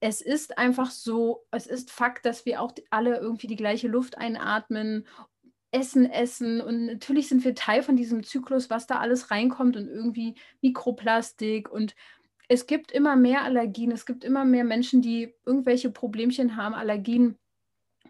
Es ist einfach so, es ist Fakt, dass wir auch alle irgendwie die gleiche Luft einatmen, essen, essen und natürlich sind wir Teil von diesem Zyklus, was da alles reinkommt und irgendwie Mikroplastik und es gibt immer mehr Allergien, es gibt immer mehr Menschen, die irgendwelche Problemchen haben, Allergien,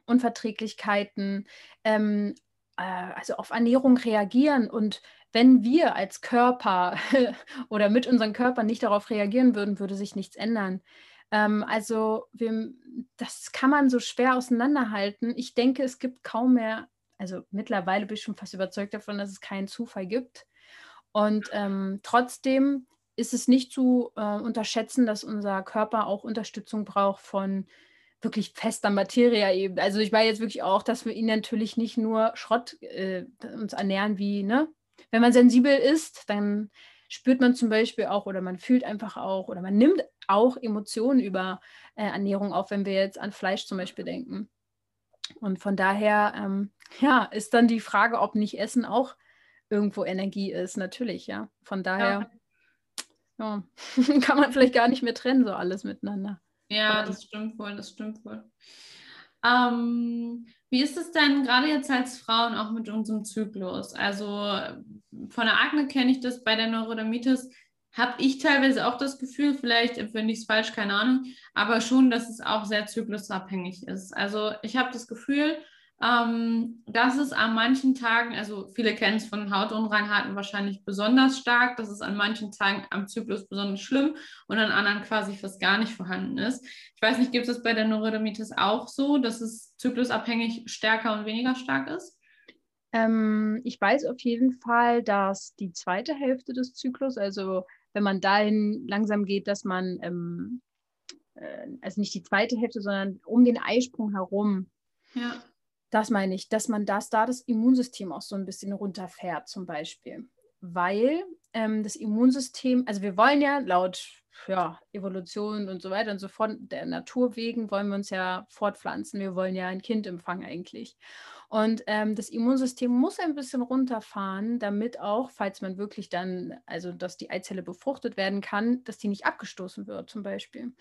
Unverträglichkeiten, ähm, äh, also auf Ernährung reagieren und wenn wir als Körper oder mit unserem Körper nicht darauf reagieren würden, würde sich nichts ändern. Ähm, also wir, das kann man so schwer auseinanderhalten. Ich denke, es gibt kaum mehr, also mittlerweile bin ich schon fast überzeugt davon, dass es keinen Zufall gibt. Und ähm, trotzdem ist es nicht zu äh, unterschätzen, dass unser Körper auch Unterstützung braucht von wirklich fester Materie eben. Also ich weiß jetzt wirklich auch, dass wir ihn natürlich nicht nur Schrott äh, uns ernähren wie, ne? Wenn man sensibel ist, dann spürt man zum Beispiel auch oder man fühlt einfach auch oder man nimmt auch Emotionen über äh, Ernährung auf, wenn wir jetzt an Fleisch zum Beispiel denken. Und von daher, ähm, ja, ist dann die Frage, ob nicht Essen auch irgendwo Energie ist, natürlich, ja. Von daher ja. ja. kann man vielleicht gar nicht mehr trennen, so alles miteinander. Ja, das stimmt wohl, das stimmt wohl. Ähm, wie ist es denn gerade jetzt als Frauen auch mit unserem Zyklus? Also von der Akne kenne ich das, bei der Neurodermitis habe ich teilweise auch das Gefühl, vielleicht empfinde ich es falsch, keine Ahnung, aber schon, dass es auch sehr zyklusabhängig ist. Also ich habe das Gefühl, ähm, dass es an manchen Tagen, also viele kennen es von Hautunreinheiten wahrscheinlich besonders stark, dass es an manchen Tagen am Zyklus besonders schlimm und an anderen quasi fast gar nicht vorhanden ist. Ich weiß nicht, gibt es bei der Neurodermitis auch so, dass es zyklusabhängig stärker und weniger stark ist? Ähm, ich weiß auf jeden Fall, dass die zweite Hälfte des Zyklus, also wenn man dahin langsam geht, dass man, ähm, äh, also nicht die zweite Hälfte, sondern um den Eisprung herum, ja das meine ich, dass man das da das Immunsystem auch so ein bisschen runterfährt zum Beispiel. Weil ähm, das Immunsystem, also wir wollen ja laut ja, Evolution und so weiter und so fort, der Natur wegen wollen wir uns ja fortpflanzen. Wir wollen ja ein Kind empfangen eigentlich. Und ähm, das Immunsystem muss ein bisschen runterfahren, damit auch, falls man wirklich dann, also dass die Eizelle befruchtet werden kann, dass die nicht abgestoßen wird zum Beispiel.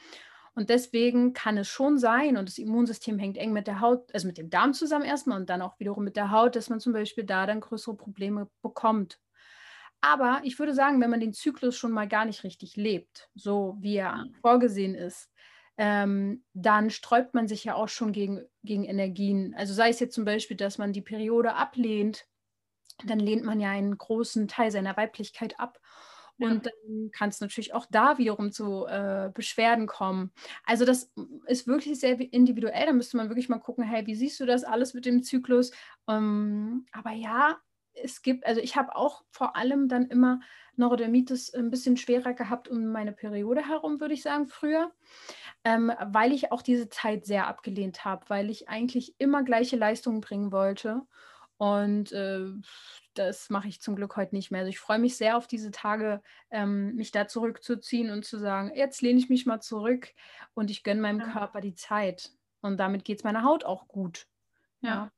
Und deswegen kann es schon sein, und das Immunsystem hängt eng mit der Haut, also mit dem Darm zusammen erstmal und dann auch wiederum mit der Haut, dass man zum Beispiel da dann größere Probleme bekommt. Aber ich würde sagen, wenn man den Zyklus schon mal gar nicht richtig lebt, so wie er vorgesehen ist, ähm, dann sträubt man sich ja auch schon gegen, gegen Energien. Also sei es jetzt zum Beispiel, dass man die Periode ablehnt, dann lehnt man ja einen großen Teil seiner Weiblichkeit ab. Und dann kann es natürlich auch da wiederum zu äh, Beschwerden kommen. Also das ist wirklich sehr individuell. Da müsste man wirklich mal gucken, hey, wie siehst du das alles mit dem Zyklus? Ähm, aber ja, es gibt, also ich habe auch vor allem dann immer Neurodermitis ein bisschen schwerer gehabt um meine Periode herum, würde ich sagen, früher, ähm, weil ich auch diese Zeit sehr abgelehnt habe, weil ich eigentlich immer gleiche Leistungen bringen wollte. Und äh, das mache ich zum Glück heute nicht mehr. Also ich freue mich sehr auf diese Tage, ähm, mich da zurückzuziehen und zu sagen, jetzt lehne ich mich mal zurück und ich gönne meinem ja. Körper die Zeit. Und damit geht es meiner Haut auch gut. Ja.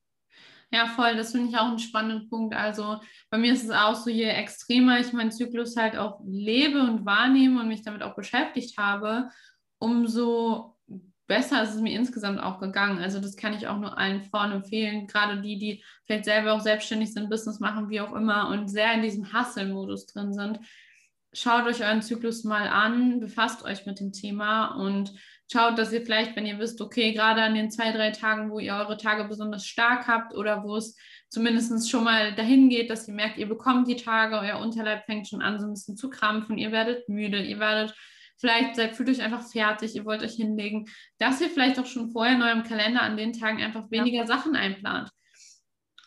Ja, voll. Das finde ich auch einen spannenden Punkt. Also bei mir ist es auch so, je extremer ich meinen Zyklus halt auch lebe und wahrnehme und mich damit auch beschäftigt habe, umso besser ist es mir insgesamt auch gegangen. Also das kann ich auch nur allen Frauen empfehlen, gerade die, die vielleicht selber auch selbstständig sind, Business machen, wie auch immer und sehr in diesem Hustle-Modus drin sind. Schaut euch euren Zyklus mal an, befasst euch mit dem Thema und schaut, dass ihr vielleicht, wenn ihr wisst, okay, gerade an den zwei, drei Tagen, wo ihr eure Tage besonders stark habt oder wo es zumindest schon mal dahin geht, dass ihr merkt, ihr bekommt die Tage, euer Unterleib fängt schon an, so ein bisschen zu krampfen, ihr werdet müde, ihr werdet Vielleicht seid, fühlt euch einfach fertig, ihr wollt euch hinlegen, dass ihr vielleicht auch schon vorher in eurem Kalender an den Tagen einfach weniger ja. Sachen einplant.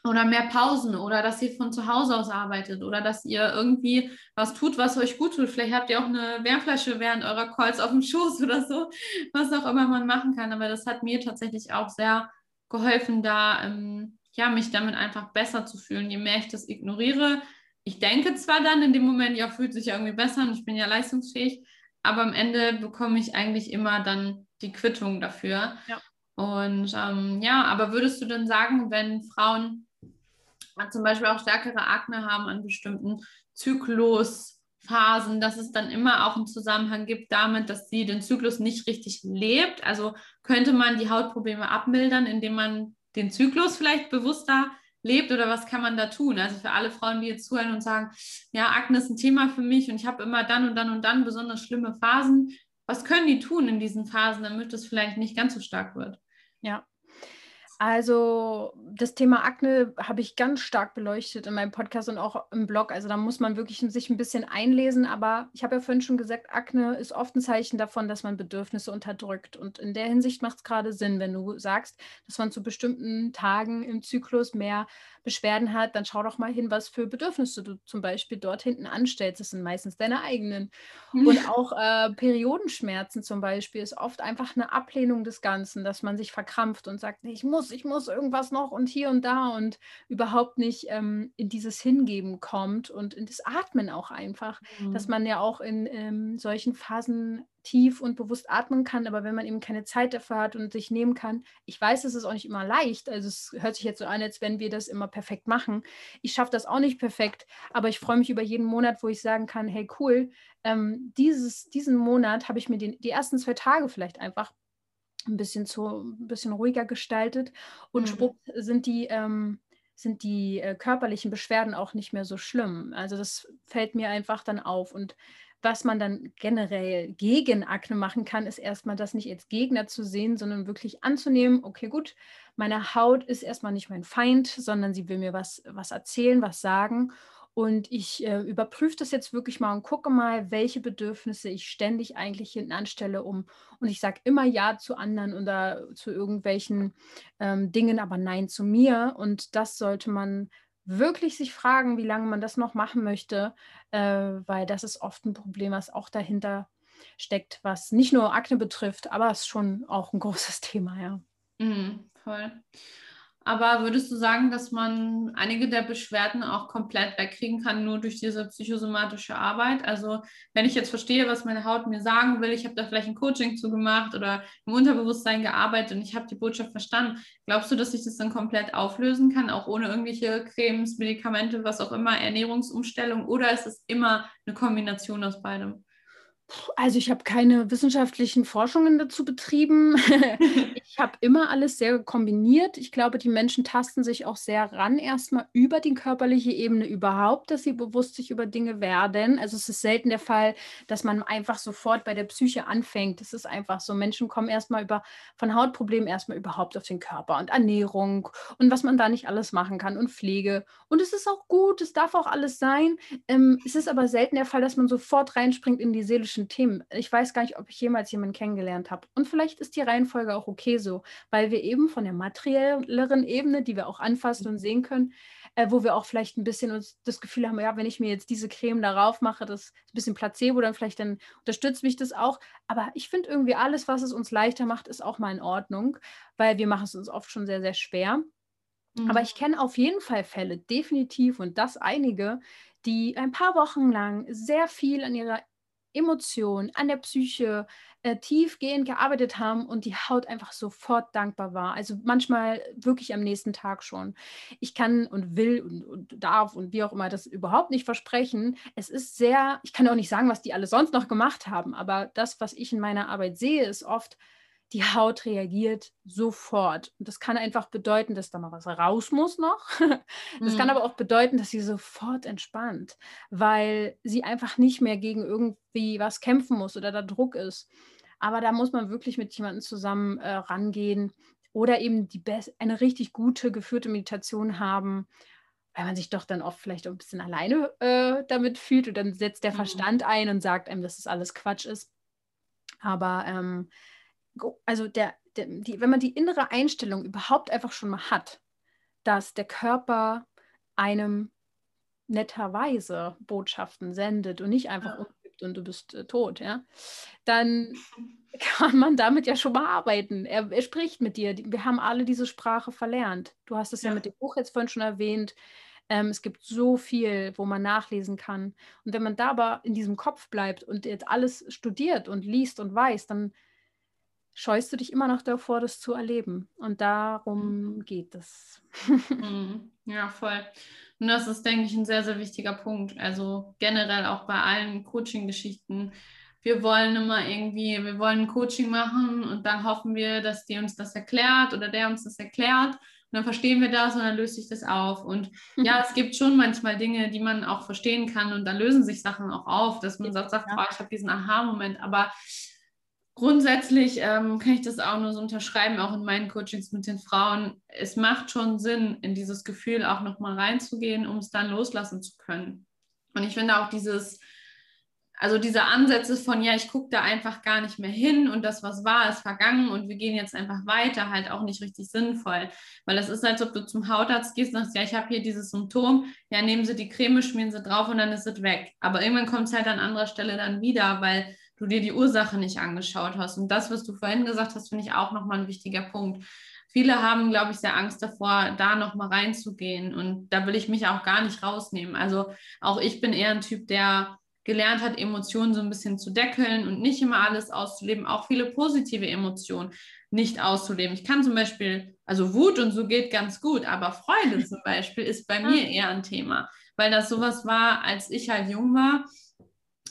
Oder mehr Pausen oder dass ihr von zu Hause aus arbeitet oder dass ihr irgendwie was tut, was euch gut tut. Vielleicht habt ihr auch eine Wärmflasche während eurer Calls auf dem Schoß oder so, was auch immer man machen kann. Aber das hat mir tatsächlich auch sehr geholfen, da ähm, ja, mich damit einfach besser zu fühlen. Je mehr ich das ignoriere, ich denke zwar dann in dem Moment, ja, fühlt sich ja irgendwie besser und ich bin ja leistungsfähig, aber am Ende bekomme ich eigentlich immer dann die Quittung dafür. Ja. Und ähm, ja, aber würdest du denn sagen, wenn Frauen zum Beispiel auch stärkere Akne haben an bestimmten Zyklusphasen, dass es dann immer auch einen Zusammenhang gibt damit, dass sie den Zyklus nicht richtig lebt? Also könnte man die Hautprobleme abmildern, indem man den Zyklus vielleicht bewusster lebt oder was kann man da tun? Also für alle Frauen, die jetzt zuhören und sagen, ja, Akne ist ein Thema für mich und ich habe immer dann und dann und dann besonders schlimme Phasen. Was können die tun in diesen Phasen, damit es vielleicht nicht ganz so stark wird? Ja. Also das Thema Akne habe ich ganz stark beleuchtet in meinem Podcast und auch im Blog. Also da muss man wirklich sich ein bisschen einlesen. Aber ich habe ja vorhin schon gesagt, Akne ist oft ein Zeichen davon, dass man Bedürfnisse unterdrückt. Und in der Hinsicht macht es gerade Sinn, wenn du sagst, dass man zu bestimmten Tagen im Zyklus mehr Beschwerden hat, dann schau doch mal hin, was für Bedürfnisse du zum Beispiel dort hinten anstellst. Das sind meistens deine eigenen. Und auch äh, Periodenschmerzen zum Beispiel ist oft einfach eine Ablehnung des Ganzen, dass man sich verkrampft und sagt, ich muss, ich muss irgendwas noch und hier und da und überhaupt nicht ähm, in dieses Hingeben kommt und in das Atmen auch einfach, mhm. dass man ja auch in ähm, solchen Phasen tief und bewusst atmen kann, aber wenn man eben keine Zeit dafür hat und sich nehmen kann, ich weiß, es ist auch nicht immer leicht, also es hört sich jetzt so an, als wenn wir das immer perfekt machen. Ich schaffe das auch nicht perfekt, aber ich freue mich über jeden Monat, wo ich sagen kann, hey cool, ähm, dieses, diesen Monat habe ich mir den, die ersten zwei Tage vielleicht einfach ein bisschen zu, ein bisschen ruhiger gestaltet und mhm. schwupp sind die ähm, sind die äh, körperlichen Beschwerden auch nicht mehr so schlimm. Also das fällt mir einfach dann auf und was man dann generell gegen Akne machen kann, ist erstmal das nicht als Gegner zu sehen, sondern wirklich anzunehmen, okay, gut, meine Haut ist erstmal nicht mein Feind, sondern sie will mir was, was erzählen, was sagen. Und ich äh, überprüfe das jetzt wirklich mal und gucke mal, welche Bedürfnisse ich ständig eigentlich hinten anstelle, um und ich sage immer Ja zu anderen oder zu irgendwelchen ähm, Dingen, aber Nein zu mir. Und das sollte man wirklich sich fragen, wie lange man das noch machen möchte, äh, weil das ist oft ein Problem, was auch dahinter steckt, was nicht nur Akne betrifft, aber es ist schon auch ein großes Thema, ja. Mhm, voll. Aber würdest du sagen, dass man einige der Beschwerden auch komplett wegkriegen kann, nur durch diese psychosomatische Arbeit? Also wenn ich jetzt verstehe, was meine Haut mir sagen will, ich habe da vielleicht ein Coaching zugemacht oder im Unterbewusstsein gearbeitet und ich habe die Botschaft verstanden, glaubst du, dass ich das dann komplett auflösen kann, auch ohne irgendwelche Cremes, Medikamente, was auch immer, Ernährungsumstellung? Oder ist es immer eine Kombination aus beidem? Also ich habe keine wissenschaftlichen Forschungen dazu betrieben. ich habe immer alles sehr kombiniert. Ich glaube, die Menschen tasten sich auch sehr ran, erstmal über die körperliche Ebene überhaupt, dass sie bewusst sich über Dinge werden. Also es ist selten der Fall, dass man einfach sofort bei der Psyche anfängt. Es ist einfach so, Menschen kommen erstmal über von Hautproblemen erstmal überhaupt auf den Körper und Ernährung und was man da nicht alles machen kann und Pflege. Und es ist auch gut, es darf auch alles sein. Ähm, es ist aber selten der Fall, dass man sofort reinspringt in die seelische politischen Themen. Ich weiß gar nicht, ob ich jemals jemanden kennengelernt habe. Und vielleicht ist die Reihenfolge auch okay so, weil wir eben von der materielleren Ebene, die wir auch anfassen und sehen können, äh, wo wir auch vielleicht ein bisschen uns das Gefühl haben, ja, wenn ich mir jetzt diese Creme darauf mache, das ist ein bisschen Placebo, dann vielleicht dann unterstützt mich das auch. Aber ich finde irgendwie alles, was es uns leichter macht, ist auch mal in Ordnung, weil wir machen es uns oft schon sehr, sehr schwer. Aber ich mhm. kenne auf jeden Fall Fälle, definitiv, und das einige, die ein paar Wochen lang sehr viel an ihrer Emotionen, an der Psyche äh, tiefgehend gearbeitet haben und die Haut einfach sofort dankbar war. Also manchmal wirklich am nächsten Tag schon. Ich kann und will und, und darf und wie auch immer das überhaupt nicht versprechen. Es ist sehr, ich kann auch nicht sagen, was die alle sonst noch gemacht haben, aber das, was ich in meiner Arbeit sehe, ist oft, die Haut reagiert sofort. Und das kann einfach bedeuten, dass da mal was raus muss noch. Das mhm. kann aber auch bedeuten, dass sie sofort entspannt, weil sie einfach nicht mehr gegen irgendwie was kämpfen muss oder da Druck ist. Aber da muss man wirklich mit jemandem zusammen äh, rangehen oder eben die eine richtig gute geführte Meditation haben, weil man sich doch dann oft vielleicht ein bisschen alleine äh, damit fühlt und dann setzt der mhm. Verstand ein und sagt einem, dass das alles Quatsch ist. Aber ähm, also der, der, die, wenn man die innere Einstellung überhaupt einfach schon mal hat, dass der Körper einem netterweise Botschaften sendet und nicht einfach ja. umgibt und du bist äh, tot, ja, dann kann man damit ja schon mal arbeiten. Er, er, spricht mit dir. Wir haben alle diese Sprache verlernt. Du hast es ja, ja mit dem Buch jetzt vorhin schon erwähnt. Ähm, es gibt so viel, wo man nachlesen kann. Und wenn man da aber in diesem Kopf bleibt und jetzt alles studiert und liest und weiß, dann scheust du dich immer noch davor, das zu erleben. Und darum geht es. Mhm. ja, voll. Und das ist, denke ich, ein sehr, sehr wichtiger Punkt. Also generell auch bei allen Coaching-Geschichten. Wir wollen immer irgendwie, wir wollen ein Coaching machen und dann hoffen wir, dass die uns das erklärt oder der uns das erklärt. Und dann verstehen wir das und dann löst sich das auf. Und ja, es gibt schon manchmal Dinge, die man auch verstehen kann und dann lösen sich Sachen auch auf, dass man sagt, sagt, oh, ich habe diesen Aha-Moment. Aber grundsätzlich ähm, kann ich das auch nur so unterschreiben, auch in meinen Coachings mit den Frauen. Es macht schon Sinn, in dieses Gefühl auch nochmal reinzugehen, um es dann loslassen zu können. Und ich finde auch dieses, also diese Ansätze von, ja, ich gucke da einfach gar nicht mehr hin und das, was war, ist vergangen und wir gehen jetzt einfach weiter, halt auch nicht richtig sinnvoll. Weil das ist, als ob du zum Hautarzt gehst und sagst, ja, ich habe hier dieses Symptom, ja, nehmen Sie die Creme, schmieren Sie drauf und dann ist es weg. Aber irgendwann kommt es halt an anderer Stelle dann wieder, weil du dir die Ursache nicht angeschaut hast. Und das, was du vorhin gesagt hast, finde ich auch nochmal ein wichtiger Punkt. Viele haben, glaube ich, sehr Angst davor, da nochmal reinzugehen. Und da will ich mich auch gar nicht rausnehmen. Also auch ich bin eher ein Typ, der gelernt hat, Emotionen so ein bisschen zu deckeln und nicht immer alles auszuleben, auch viele positive Emotionen nicht auszuleben. Ich kann zum Beispiel, also Wut und so geht ganz gut, aber Freude zum Beispiel ist bei mir eher ein Thema, weil das sowas war, als ich halt jung war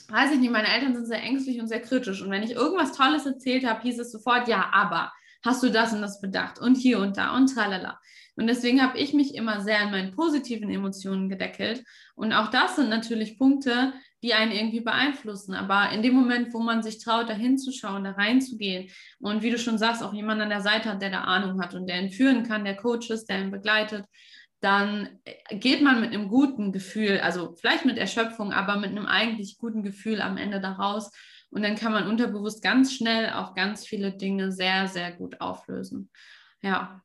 weiß ich nicht, meine Eltern sind sehr ängstlich und sehr kritisch. Und wenn ich irgendwas Tolles erzählt habe, hieß es sofort, ja, aber hast du das und das bedacht und hier und da und tralala. Und deswegen habe ich mich immer sehr an meinen positiven Emotionen gedeckelt. Und auch das sind natürlich Punkte, die einen irgendwie beeinflussen. Aber in dem Moment, wo man sich traut, da hinzuschauen, da reinzugehen und wie du schon sagst, auch jemand an der Seite hat, der da Ahnung hat und der ihn führen kann, der Coach ist, der ihn begleitet, dann geht man mit einem guten Gefühl, also vielleicht mit Erschöpfung, aber mit einem eigentlich guten Gefühl am Ende daraus. Und dann kann man unterbewusst ganz schnell auch ganz viele Dinge sehr, sehr gut auflösen. Ja.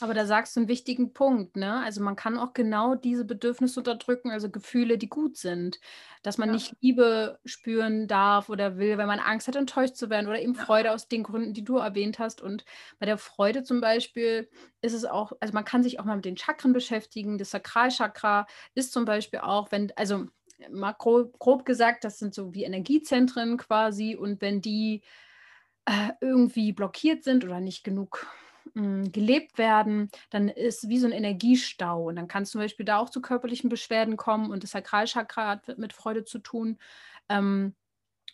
Aber da sagst du einen wichtigen Punkt, ne? Also man kann auch genau diese Bedürfnisse unterdrücken, also Gefühle, die gut sind. Dass man ja. nicht Liebe spüren darf oder will, wenn man Angst hat, enttäuscht zu werden oder eben ja. Freude aus den Gründen, die du erwähnt hast. Und bei der Freude zum Beispiel ist es auch, also man kann sich auch mal mit den Chakren beschäftigen. Das Sakralchakra ist zum Beispiel auch, wenn, also mal grob, grob gesagt, das sind so wie Energiezentren quasi. Und wenn die äh, irgendwie blockiert sind oder nicht genug hm, gelebt werden, dann ist wie so ein Energiestau. Und dann kann es zum Beispiel da auch zu körperlichen Beschwerden kommen und das Sakralchakra hat mit Freude zu tun. Ähm,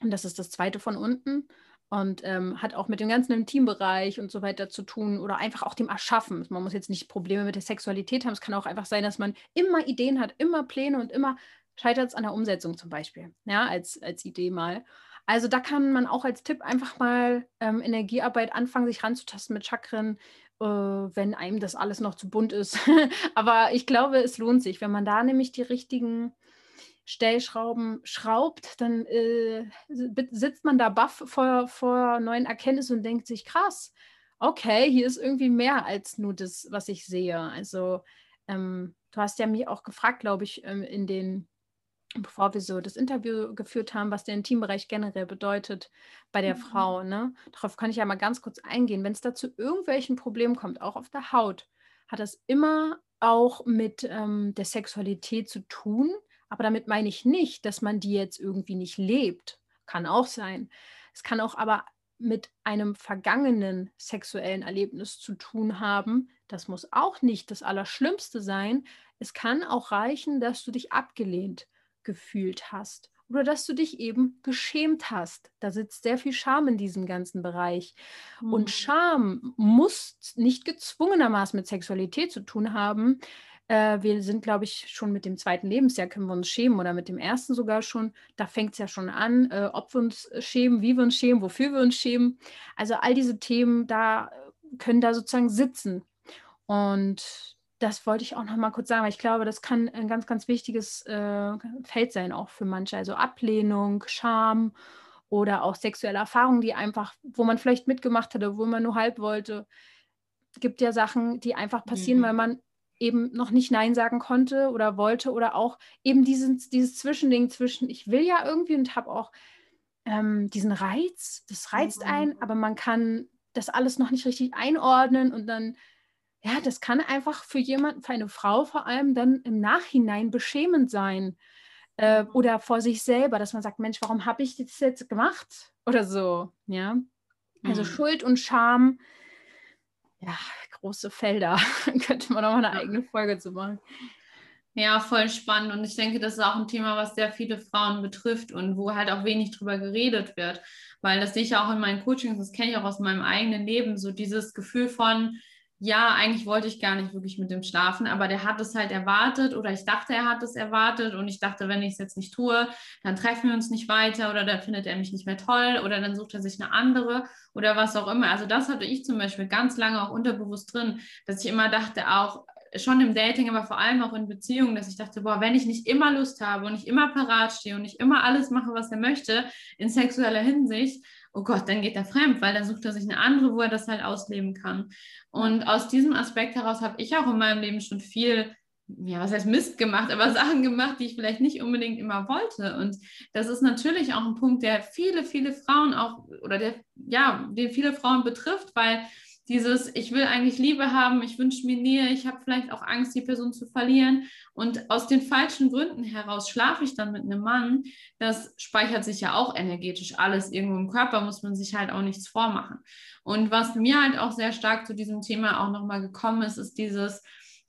und das ist das zweite von unten und ähm, hat auch mit dem ganzen Intimbereich und so weiter zu tun oder einfach auch dem Erschaffen. Man muss jetzt nicht Probleme mit der Sexualität haben. Es kann auch einfach sein, dass man immer Ideen hat, immer Pläne und immer scheitert es an der Umsetzung zum Beispiel, ja, als, als Idee mal. Also da kann man auch als Tipp einfach mal ähm, Energiearbeit anfangen, sich ranzutasten mit Chakren, äh, wenn einem das alles noch zu bunt ist. Aber ich glaube, es lohnt sich, wenn man da nämlich die richtigen Stellschrauben schraubt, dann äh, sitzt man da baff vor, vor neuen Erkenntnissen und denkt sich, krass, okay, hier ist irgendwie mehr als nur das, was ich sehe. Also ähm, du hast ja mich auch gefragt, glaube ich, ähm, in den bevor wir so das Interview geführt haben, was der Intimbereich generell bedeutet bei der mhm. Frau. Ne? Darauf kann ich ja mal ganz kurz eingehen. Wenn es da zu irgendwelchen Problemen kommt, auch auf der Haut, hat das immer auch mit ähm, der Sexualität zu tun. Aber damit meine ich nicht, dass man die jetzt irgendwie nicht lebt. Kann auch sein. Es kann auch aber mit einem vergangenen sexuellen Erlebnis zu tun haben. Das muss auch nicht das Allerschlimmste sein. Es kann auch reichen, dass du dich abgelehnt gefühlt hast oder dass du dich eben geschämt hast. Da sitzt sehr viel Scham in diesem ganzen Bereich. Mhm. Und Scham muss nicht gezwungenermaßen mit Sexualität zu tun haben. Äh, wir sind, glaube ich, schon mit dem zweiten Lebensjahr können wir uns schämen oder mit dem ersten sogar schon. Da fängt es ja schon an, äh, ob wir uns schämen, wie wir uns schämen, wofür wir uns schämen. Also all diese Themen da können da sozusagen sitzen. Und das wollte ich auch noch mal kurz sagen, weil ich glaube, das kann ein ganz, ganz wichtiges äh, Feld sein, auch für manche. Also Ablehnung, Scham oder auch sexuelle Erfahrungen, die einfach, wo man vielleicht mitgemacht hatte, wo man nur halb wollte. Gibt ja Sachen, die einfach passieren, mhm. weil man eben noch nicht Nein sagen konnte oder wollte oder auch eben dieses, dieses Zwischending zwischen, ich will ja irgendwie und habe auch ähm, diesen Reiz, das reizt mhm. einen, aber man kann das alles noch nicht richtig einordnen und dann ja, das kann einfach für jemanden, für eine Frau vor allem dann im Nachhinein beschämend sein. Äh, mhm. oder vor sich selber, dass man sagt, Mensch, warum habe ich das jetzt gemacht? Oder so, ja. Also mhm. Schuld und Scham, ja, große Felder. Könnte man auch mal eine eigene Folge zu machen. Ja, voll spannend. Und ich denke, das ist auch ein Thema, was sehr viele Frauen betrifft und wo halt auch wenig drüber geredet wird. Weil das sehe ich auch in meinen Coachings, das kenne ich auch aus meinem eigenen Leben, so dieses Gefühl von, ja, eigentlich wollte ich gar nicht wirklich mit dem schlafen, aber der hat es halt erwartet oder ich dachte, er hat es erwartet und ich dachte, wenn ich es jetzt nicht tue, dann treffen wir uns nicht weiter oder dann findet er mich nicht mehr toll oder dann sucht er sich eine andere oder was auch immer. Also das hatte ich zum Beispiel ganz lange auch unterbewusst drin, dass ich immer dachte, auch schon im Dating, aber vor allem auch in Beziehungen, dass ich dachte, boah, wenn ich nicht immer Lust habe und nicht immer parat stehe und nicht immer alles mache, was er möchte, in sexueller Hinsicht, oh Gott, dann geht er fremd, weil dann sucht er sich eine andere, wo er das halt ausleben kann. Und aus diesem Aspekt heraus habe ich auch in meinem Leben schon viel, ja, was heißt Mist gemacht, aber Sachen gemacht, die ich vielleicht nicht unbedingt immer wollte. Und das ist natürlich auch ein Punkt, der viele, viele Frauen auch, oder der, ja, den viele Frauen betrifft, weil dieses, ich will eigentlich Liebe haben, ich wünsche mir Nähe, ich habe vielleicht auch Angst, die Person zu verlieren. Und aus den falschen Gründen heraus schlafe ich dann mit einem Mann. Das speichert sich ja auch energetisch alles irgendwo im Körper, muss man sich halt auch nichts vormachen. Und was mir halt auch sehr stark zu diesem Thema auch nochmal gekommen ist, ist dieses,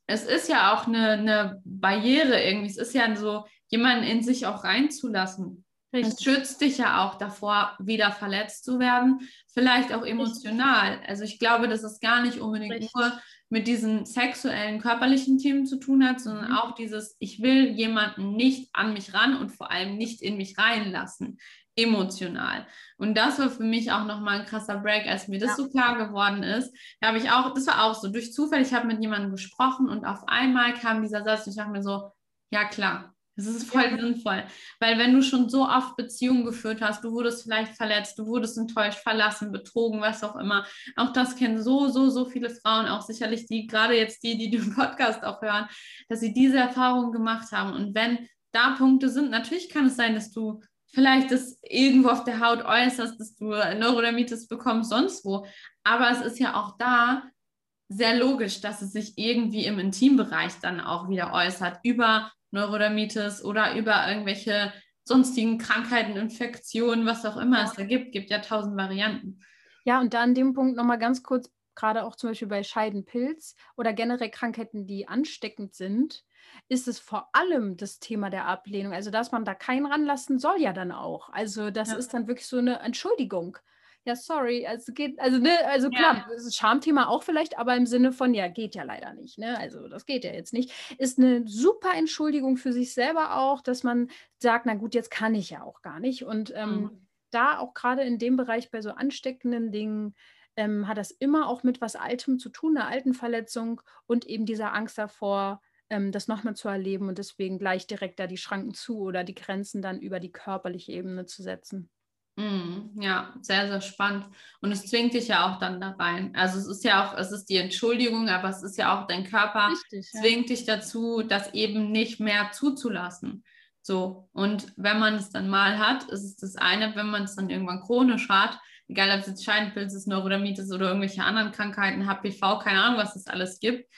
es ist ja auch eine, eine Barriere irgendwie. Es ist ja so, jemanden in sich auch reinzulassen. Richtig. Es schützt dich ja auch davor, wieder verletzt zu werden, vielleicht auch emotional. Also ich glaube, dass es gar nicht unbedingt Richtig. nur mit diesen sexuellen, körperlichen Themen zu tun hat, sondern mhm. auch dieses, ich will jemanden nicht an mich ran und vor allem nicht in mich reinlassen, emotional. Und das war für mich auch nochmal ein krasser Break, als mir das ja. so klar geworden ist. Da habe ich auch, das war auch so, durch Zufall, ich habe mit jemandem gesprochen und auf einmal kam dieser Satz und ich dachte mir so, ja klar, das ist voll ja. sinnvoll. Weil wenn du schon so oft Beziehungen geführt hast, du wurdest vielleicht verletzt, du wurdest enttäuscht, verlassen, betrogen, was auch immer. Auch das kennen so, so, so viele Frauen, auch sicherlich die, gerade jetzt die, die den Podcast auch hören, dass sie diese Erfahrungen gemacht haben. Und wenn da Punkte sind, natürlich kann es sein, dass du vielleicht das irgendwo auf der Haut äußerst, dass du Neurodermitis bekommst, sonst wo. Aber es ist ja auch da sehr logisch, dass es sich irgendwie im Intimbereich dann auch wieder äußert, über Neurodermitis oder über irgendwelche sonstigen Krankheiten, Infektionen, was auch immer es da gibt. Gibt ja tausend Varianten. Ja, und da an dem Punkt nochmal ganz kurz, gerade auch zum Beispiel bei Scheidenpilz oder generell Krankheiten, die ansteckend sind, ist es vor allem das Thema der Ablehnung. Also, dass man da keinen ranlassen soll ja dann auch. Also, das ja. ist dann wirklich so eine Entschuldigung ja, sorry, also geht, also ne, also klar, ja. das ist Schamthema auch vielleicht, aber im Sinne von, ja, geht ja leider nicht, ne? Also das geht ja jetzt nicht. Ist eine super Entschuldigung für sich selber auch, dass man sagt, na gut, jetzt kann ich ja auch gar nicht. Und ähm, mhm. da auch gerade in dem Bereich bei so ansteckenden Dingen ähm, hat das immer auch mit was Altem zu tun, einer alten Verletzung und eben dieser Angst davor, ähm, das nochmal zu erleben und deswegen gleich direkt da die Schranken zu oder die Grenzen dann über die körperliche Ebene zu setzen. Mm, ja, sehr, sehr spannend. Und es zwingt dich ja auch dann da rein. Also es ist ja auch, es ist die Entschuldigung, aber es ist ja auch dein Körper Richtig, zwingt ja. dich dazu, das eben nicht mehr zuzulassen. So. Und wenn man es dann mal hat, ist es das eine, wenn man es dann irgendwann chronisch hat, egal ob es jetzt Scheinpilz ist, Neurodermitis oder irgendwelche anderen Krankheiten, HPV, keine Ahnung, was es alles gibt.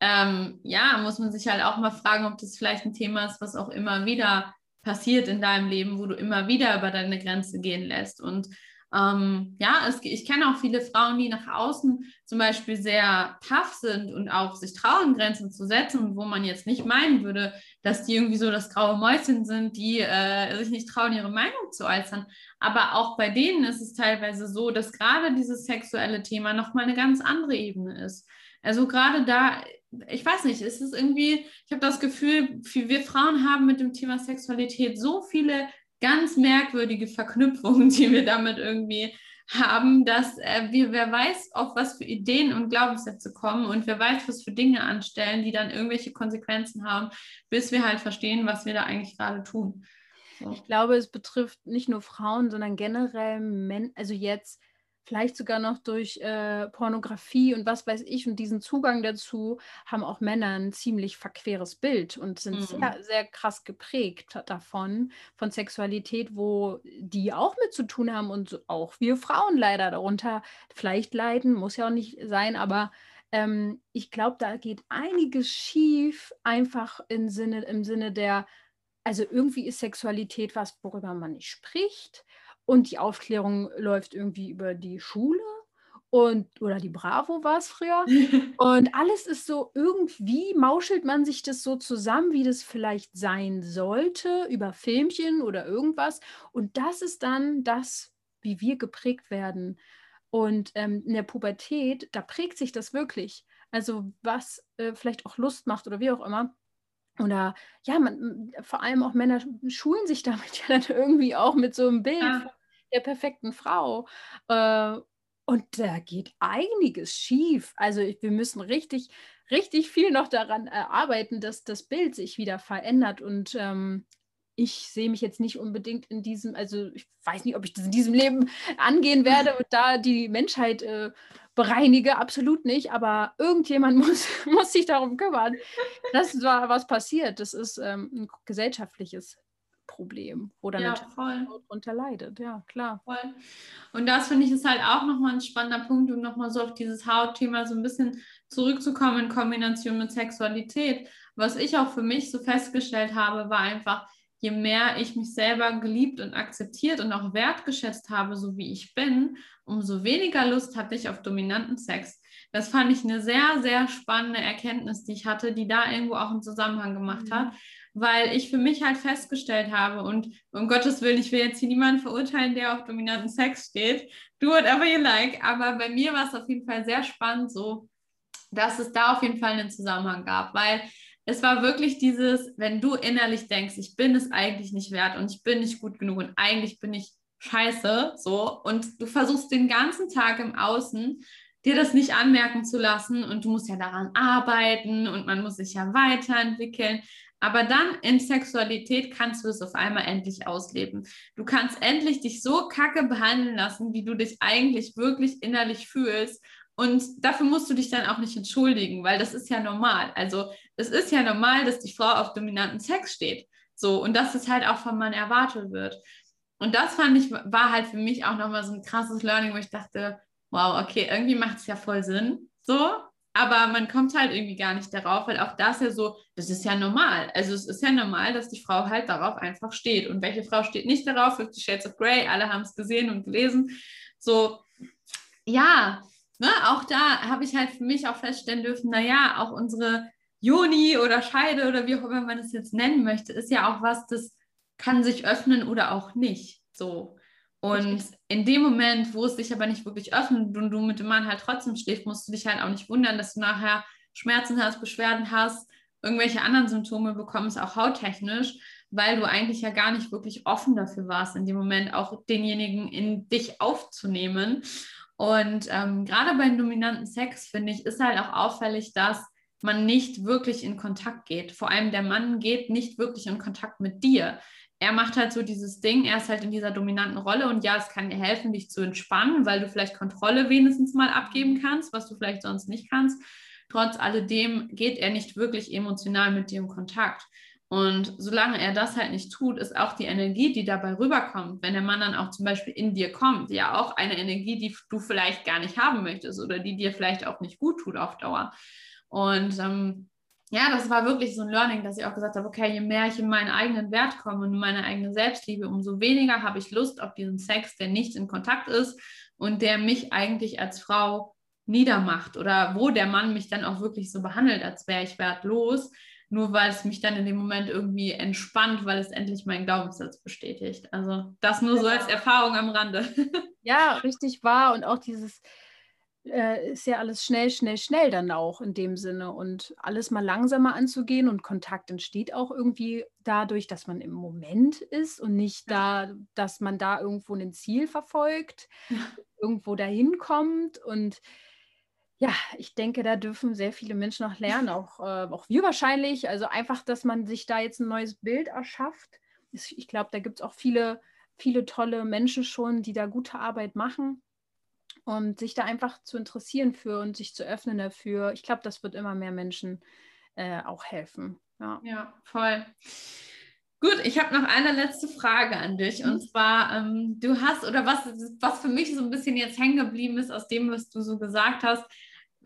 Ähm, ja, muss man sich halt auch mal fragen, ob das vielleicht ein Thema ist, was auch immer wieder passiert in deinem Leben, wo du immer wieder über deine Grenze gehen lässt. Und ähm, ja, es, ich kenne auch viele Frauen, die nach außen zum Beispiel sehr tough sind und auch sich trauen, Grenzen zu setzen, wo man jetzt nicht meinen würde, dass die irgendwie so das graue Mäuschen sind, die äh, sich nicht trauen, ihre Meinung zu äußern. Aber auch bei denen ist es teilweise so, dass gerade dieses sexuelle Thema nochmal eine ganz andere Ebene ist. Also gerade da ich weiß nicht, es ist irgendwie, ich habe das Gefühl, wir Frauen haben mit dem Thema Sexualität so viele ganz merkwürdige Verknüpfungen, die wir damit irgendwie haben, dass äh, wir, wer weiß, auf was für Ideen und Glaubenssätze kommen und wer weiß, was für Dinge anstellen, die dann irgendwelche Konsequenzen haben, bis wir halt verstehen, was wir da eigentlich gerade tun. So. Ich glaube, es betrifft nicht nur Frauen, sondern generell Männer, also jetzt vielleicht sogar noch durch äh, Pornografie und was weiß ich. Und diesen Zugang dazu haben auch Männer ein ziemlich verqueres Bild und sind mhm. sehr, sehr krass geprägt davon, von Sexualität, wo die auch mit zu tun haben und auch wir Frauen leider darunter vielleicht leiden, muss ja auch nicht sein, aber ähm, ich glaube, da geht einiges schief, einfach im Sinne, im Sinne der, also irgendwie ist Sexualität was, worüber man nicht spricht und die Aufklärung läuft irgendwie über die Schule und oder die Bravo war es früher. und alles ist so, irgendwie mauschelt man sich das so zusammen, wie das vielleicht sein sollte, über Filmchen oder irgendwas. Und das ist dann das, wie wir geprägt werden. Und ähm, in der Pubertät, da prägt sich das wirklich. Also was äh, vielleicht auch Lust macht oder wie auch immer. Oder ja, man, vor allem auch Männer schulen sich damit ja dann irgendwie auch mit so einem Bild ja. Der perfekten Frau. Äh, und da geht einiges schief. Also wir müssen richtig, richtig viel noch daran arbeiten, dass das Bild sich wieder verändert. Und ähm, ich sehe mich jetzt nicht unbedingt in diesem, also ich weiß nicht, ob ich das in diesem Leben angehen werde und da die Menschheit äh, bereinige, absolut nicht, aber irgendjemand muss, muss sich darum kümmern, dass da was passiert. Das ist ähm, ein gesellschaftliches Problem, wo dann ja, voll. darunter leidet. Ja, klar. Voll. Und das finde ich ist halt auch nochmal ein spannender Punkt, um nochmal so auf dieses Hautthema so ein bisschen zurückzukommen in Kombination mit Sexualität. Was ich auch für mich so festgestellt habe, war einfach, je mehr ich mich selber geliebt und akzeptiert und auch wertgeschätzt habe, so wie ich bin, umso weniger Lust hatte ich auf dominanten Sex. Das fand ich eine sehr, sehr spannende Erkenntnis, die ich hatte, die da irgendwo auch einen Zusammenhang gemacht mhm. hat, weil ich für mich halt festgestellt habe und um Gottes Willen, ich will jetzt hier niemanden verurteilen, der auf dominanten Sex steht. Do whatever you like. Aber bei mir war es auf jeden Fall sehr spannend so, dass es da auf jeden Fall einen Zusammenhang gab, weil es war wirklich dieses, wenn du innerlich denkst, ich bin es eigentlich nicht wert und ich bin nicht gut genug und eigentlich bin ich scheiße, so, und du versuchst den ganzen Tag im Außen dir das nicht anmerken zu lassen und du musst ja daran arbeiten und man muss sich ja weiterentwickeln. Aber dann in Sexualität kannst du es auf einmal endlich ausleben. Du kannst endlich dich so kacke behandeln lassen, wie du dich eigentlich wirklich innerlich fühlst. Und dafür musst du dich dann auch nicht entschuldigen, weil das ist ja normal. Also es ist ja normal, dass die Frau auf dominanten Sex steht. So, und dass es halt auch vom Mann erwartet wird. Und das fand ich, war halt für mich auch nochmal so ein krasses Learning, wo ich dachte, wow, okay, irgendwie macht es ja voll Sinn. So, aber man kommt halt irgendwie gar nicht darauf, weil auch das ja so, das ist ja normal. Also es ist ja normal, dass die Frau halt darauf einfach steht. Und welche Frau steht nicht darauf? Fifty Shades of Grey, alle haben es gesehen und gelesen. So, ja, ne, auch da habe ich halt für mich auch feststellen dürfen, naja, auch unsere Juni oder Scheide oder wie auch immer man es jetzt nennen möchte, ist ja auch was, das kann sich öffnen oder auch nicht. So. Und in dem Moment, wo es sich aber nicht wirklich öffnet und du mit dem Mann halt trotzdem schläfst, musst du dich halt auch nicht wundern, dass du nachher Schmerzen hast, Beschwerden hast, irgendwelche anderen Symptome bekommst, auch hauttechnisch, weil du eigentlich ja gar nicht wirklich offen dafür warst, in dem Moment auch denjenigen in dich aufzunehmen. Und ähm, gerade beim dominanten Sex, finde ich, ist halt auch auffällig, dass man nicht wirklich in Kontakt geht. Vor allem der Mann geht nicht wirklich in Kontakt mit dir. Er macht halt so dieses Ding, er ist halt in dieser dominanten Rolle und ja, es kann dir helfen, dich zu entspannen, weil du vielleicht Kontrolle wenigstens mal abgeben kannst, was du vielleicht sonst nicht kannst. Trotz alledem geht er nicht wirklich emotional mit dir in Kontakt. Und solange er das halt nicht tut, ist auch die Energie, die dabei rüberkommt, wenn der Mann dann auch zum Beispiel in dir kommt, ja auch eine Energie, die du vielleicht gar nicht haben möchtest oder die dir vielleicht auch nicht gut tut auf Dauer. Und ähm, ja, das war wirklich so ein Learning, dass ich auch gesagt habe, okay, je mehr ich in meinen eigenen Wert komme und in meine eigene Selbstliebe, umso weniger habe ich Lust auf diesen Sex, der nicht in Kontakt ist und der mich eigentlich als Frau niedermacht oder wo der Mann mich dann auch wirklich so behandelt, als wäre ich wertlos, nur weil es mich dann in dem Moment irgendwie entspannt, weil es endlich meinen Glaubenssatz bestätigt. Also das nur so als Erfahrung am Rande. Ja, richtig wahr und auch dieses äh, ist ja alles schnell, schnell, schnell dann auch in dem Sinne und alles mal langsamer anzugehen und Kontakt entsteht auch irgendwie dadurch, dass man im Moment ist und nicht da, dass man da irgendwo ein Ziel verfolgt, ja. irgendwo dahin kommt und ja, ich denke, da dürfen sehr viele Menschen noch lernen, auch, äh, auch wir wahrscheinlich. Also einfach, dass man sich da jetzt ein neues Bild erschafft. Ich glaube, da gibt es auch viele, viele tolle Menschen schon, die da gute Arbeit machen und sich da einfach zu interessieren für und sich zu öffnen dafür. Ich glaube, das wird immer mehr Menschen äh, auch helfen. Ja, ja voll. Gut, ich habe noch eine letzte Frage an dich. Mhm. Und zwar, ähm, du hast, oder was, was für mich so ein bisschen jetzt hängen geblieben ist aus dem, was du so gesagt hast,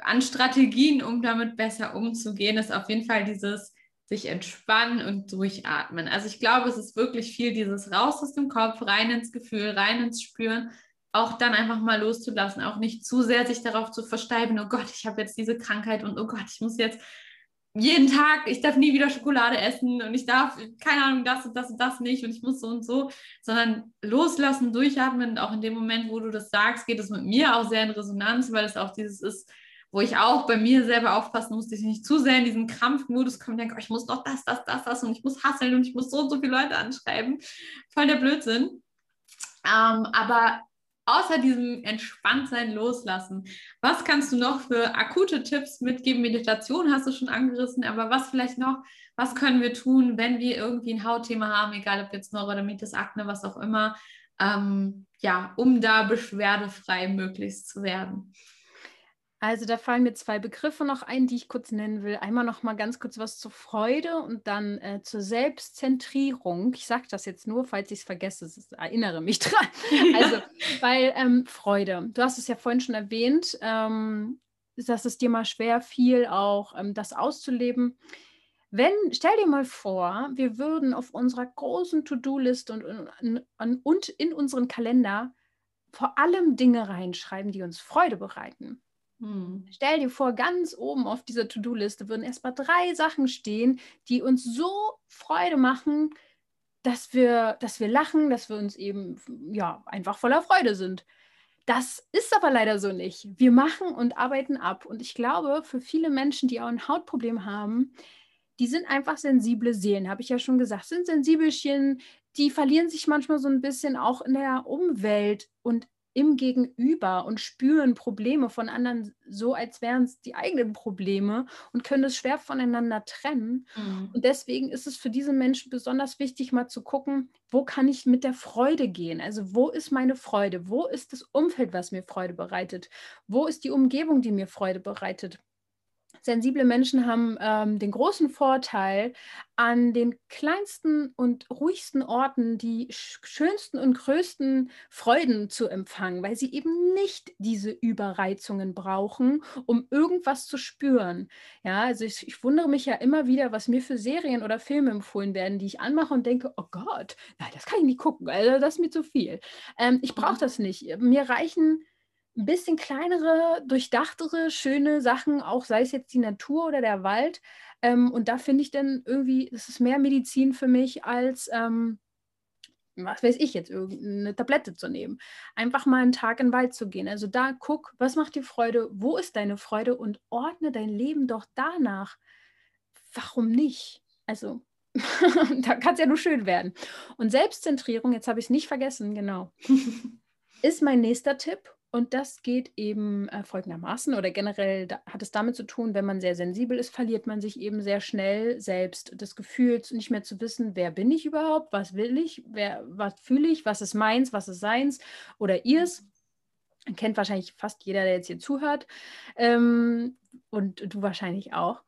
an Strategien, um damit besser umzugehen, ist auf jeden Fall dieses sich entspannen und durchatmen. Also ich glaube, es ist wirklich viel dieses raus aus dem Kopf, rein ins Gefühl, rein ins Spüren auch dann einfach mal loszulassen, auch nicht zu sehr sich darauf zu versteifen, oh Gott, ich habe jetzt diese Krankheit und oh Gott, ich muss jetzt jeden Tag, ich darf nie wieder Schokolade essen und ich darf, keine Ahnung, das und das und das nicht und ich muss so und so, sondern loslassen, durchatmen. auch in dem Moment, wo du das sagst, geht es mit mir auch sehr in Resonanz, weil es auch dieses ist, wo ich auch bei mir selber aufpassen muss, dass ich nicht zu sehr in diesen Krampfmodus komme und denke, oh, ich muss noch das, das, das, das und ich muss hasseln und ich muss so und so viele Leute anschreiben. Voll der Blödsinn. Ähm, aber außer diesem Entspanntsein loslassen, was kannst du noch für akute Tipps mitgeben? Meditation hast du schon angerissen, aber was vielleicht noch, was können wir tun, wenn wir irgendwie ein Hautthema haben, egal ob jetzt Neurodermitis, Akne, was auch immer, ähm, ja, um da beschwerdefrei möglichst zu werden? Also da fallen mir zwei Begriffe noch ein, die ich kurz nennen will. Einmal noch mal ganz kurz was zur Freude und dann äh, zur Selbstzentrierung. Ich sage das jetzt nur, falls ich es vergesse, erinnere mich dran. Also, weil ähm, Freude, du hast es ja vorhin schon erwähnt, ähm, dass es dir mal schwer fiel, auch ähm, das auszuleben. Wenn, stell dir mal vor, wir würden auf unserer großen To-Do-Liste und, und, und in unseren Kalender vor allem Dinge reinschreiben, die uns Freude bereiten. Hm. Stell dir vor, ganz oben auf dieser To-Do-Liste würden erstmal drei Sachen stehen, die uns so Freude machen, dass wir, dass wir lachen, dass wir uns eben ja einfach voller Freude sind. Das ist aber leider so nicht. Wir machen und arbeiten ab. Und ich glaube, für viele Menschen, die auch ein Hautproblem haben, die sind einfach sensible Seelen, habe ich ja schon gesagt, sind Sensibelchen, die verlieren sich manchmal so ein bisschen auch in der Umwelt und im Gegenüber und spüren Probleme von anderen so, als wären es die eigenen Probleme und können es schwer voneinander trennen. Mhm. Und deswegen ist es für diese Menschen besonders wichtig, mal zu gucken, wo kann ich mit der Freude gehen? Also wo ist meine Freude? Wo ist das Umfeld, was mir Freude bereitet? Wo ist die Umgebung, die mir Freude bereitet? Sensible Menschen haben ähm, den großen Vorteil, an den kleinsten und ruhigsten Orten die schönsten und größten Freuden zu empfangen, weil sie eben nicht diese Überreizungen brauchen, um irgendwas zu spüren. Ja, also ich, ich wundere mich ja immer wieder, was mir für Serien oder Filme empfohlen werden, die ich anmache und denke, oh Gott, nein, das kann ich nicht gucken, also das ist mir zu viel. Ähm, ich brauche das nicht. Mir reichen ein bisschen kleinere, durchdachtere, schöne Sachen, auch sei es jetzt die Natur oder der Wald. Ähm, und da finde ich dann irgendwie, das ist mehr Medizin für mich als, ähm, was weiß ich jetzt, irgendeine Tablette zu nehmen. Einfach mal einen Tag in den Wald zu gehen. Also da guck, was macht dir Freude, wo ist deine Freude und ordne dein Leben doch danach. Warum nicht? Also da kann es ja nur schön werden. Und Selbstzentrierung, jetzt habe ich es nicht vergessen, genau, ist mein nächster Tipp. Und das geht eben äh, folgendermaßen oder generell da, hat es damit zu tun, wenn man sehr sensibel ist, verliert man sich eben sehr schnell selbst das Gefühl, nicht mehr zu wissen, wer bin ich überhaupt, was will ich, wer, was fühle ich, was ist meins, was ist seins oder ihrs. Kennt wahrscheinlich fast jeder, der jetzt hier zuhört. Ähm, und du wahrscheinlich auch.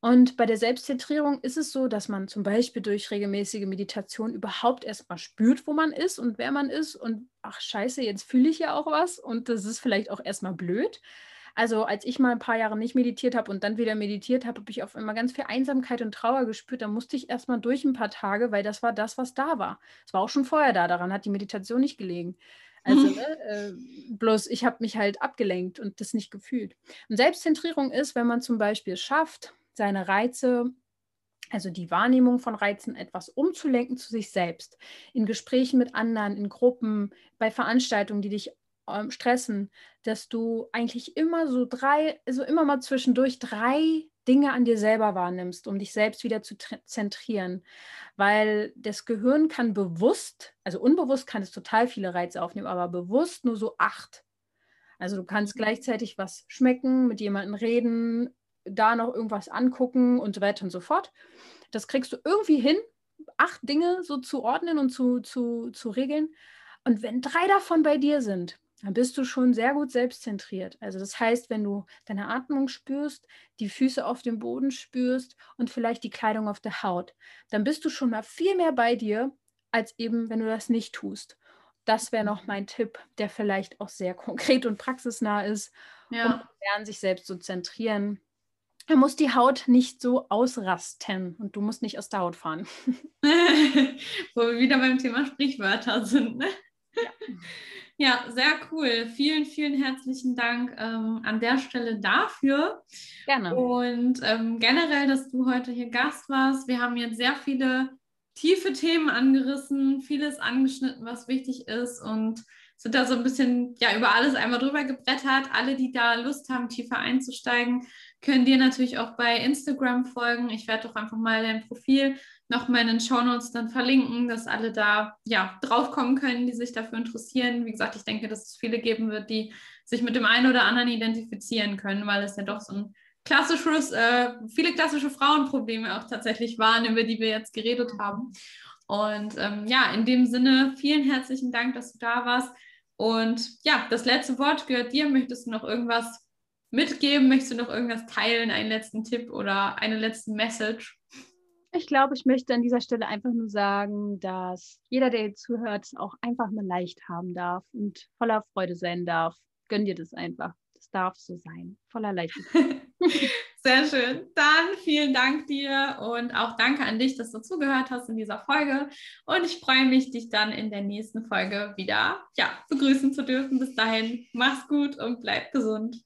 Und bei der Selbstzentrierung ist es so, dass man zum Beispiel durch regelmäßige Meditation überhaupt erstmal spürt, wo man ist und wer man ist. Und ach scheiße, jetzt fühle ich ja auch was. Und das ist vielleicht auch erstmal blöd. Also als ich mal ein paar Jahre nicht meditiert habe und dann wieder meditiert habe, habe ich auf einmal ganz viel Einsamkeit und Trauer gespürt. Da musste ich erstmal durch ein paar Tage, weil das war das, was da war. Es war auch schon vorher da, daran hat die Meditation nicht gelegen. Also ne, äh, bloß ich habe mich halt abgelenkt und das nicht gefühlt. Und Selbstzentrierung ist, wenn man zum Beispiel schafft, seine Reize, also die Wahrnehmung von Reizen, etwas umzulenken zu sich selbst. In Gesprächen mit anderen, in Gruppen, bei Veranstaltungen, die dich ähm, stressen, dass du eigentlich immer so drei, also immer mal zwischendurch drei Dinge an dir selber wahrnimmst, um dich selbst wieder zu zentrieren. Weil das Gehirn kann bewusst, also unbewusst kann es total viele Reize aufnehmen, aber bewusst nur so acht. Also du kannst mhm. gleichzeitig was schmecken, mit jemandem reden, da noch irgendwas angucken und so weiter und so fort. Das kriegst du irgendwie hin, acht Dinge so zu ordnen und zu, zu, zu regeln. Und wenn drei davon bei dir sind, dann bist du schon sehr gut selbstzentriert. Also das heißt, wenn du deine Atmung spürst, die Füße auf dem Boden spürst und vielleicht die Kleidung auf der Haut, dann bist du schon mal viel mehr bei dir, als eben, wenn du das nicht tust. Das wäre noch mein Tipp, der vielleicht auch sehr konkret und praxisnah ist, ja. um lernen, sich selbst zu zentrieren da muss die Haut nicht so ausrasten und du musst nicht aus der Haut fahren. Wo wir wieder beim Thema Sprichwörter sind. Ne? Ja. ja. sehr cool. Vielen, vielen herzlichen Dank ähm, an der Stelle dafür. Gerne. Und ähm, generell, dass du heute hier Gast warst. Wir haben jetzt sehr viele tiefe Themen angerissen, vieles angeschnitten, was wichtig ist. Und sind da so ein bisschen ja über alles einmal drüber gebrettert. Alle, die da Lust haben, tiefer einzusteigen, können dir natürlich auch bei Instagram folgen. Ich werde doch einfach mal dein Profil nochmal in den Shownotes dann verlinken, dass alle da ja draufkommen können, die sich dafür interessieren. Wie gesagt, ich denke, dass es viele geben wird, die sich mit dem einen oder anderen identifizieren können, weil es ja doch so ein klassisches, äh, viele klassische Frauenprobleme auch tatsächlich waren, über die wir jetzt geredet haben. Und ähm, ja, in dem Sinne, vielen herzlichen Dank, dass du da warst. Und ja, das letzte Wort gehört dir. Möchtest du noch irgendwas mitgeben? Möchtest du noch irgendwas teilen, einen letzten Tipp oder eine letzte Message? Ich glaube, ich möchte an dieser Stelle einfach nur sagen, dass jeder, der jetzt zuhört, es auch einfach mal leicht haben darf und voller Freude sein darf. Gönn dir das einfach. Das darf so sein. Voller Leichtigkeit. Sehr schön. Dann vielen Dank dir und auch danke an dich, dass du zugehört hast in dieser Folge. Und ich freue mich, dich dann in der nächsten Folge wieder ja, begrüßen zu dürfen. Bis dahin, mach's gut und bleib gesund.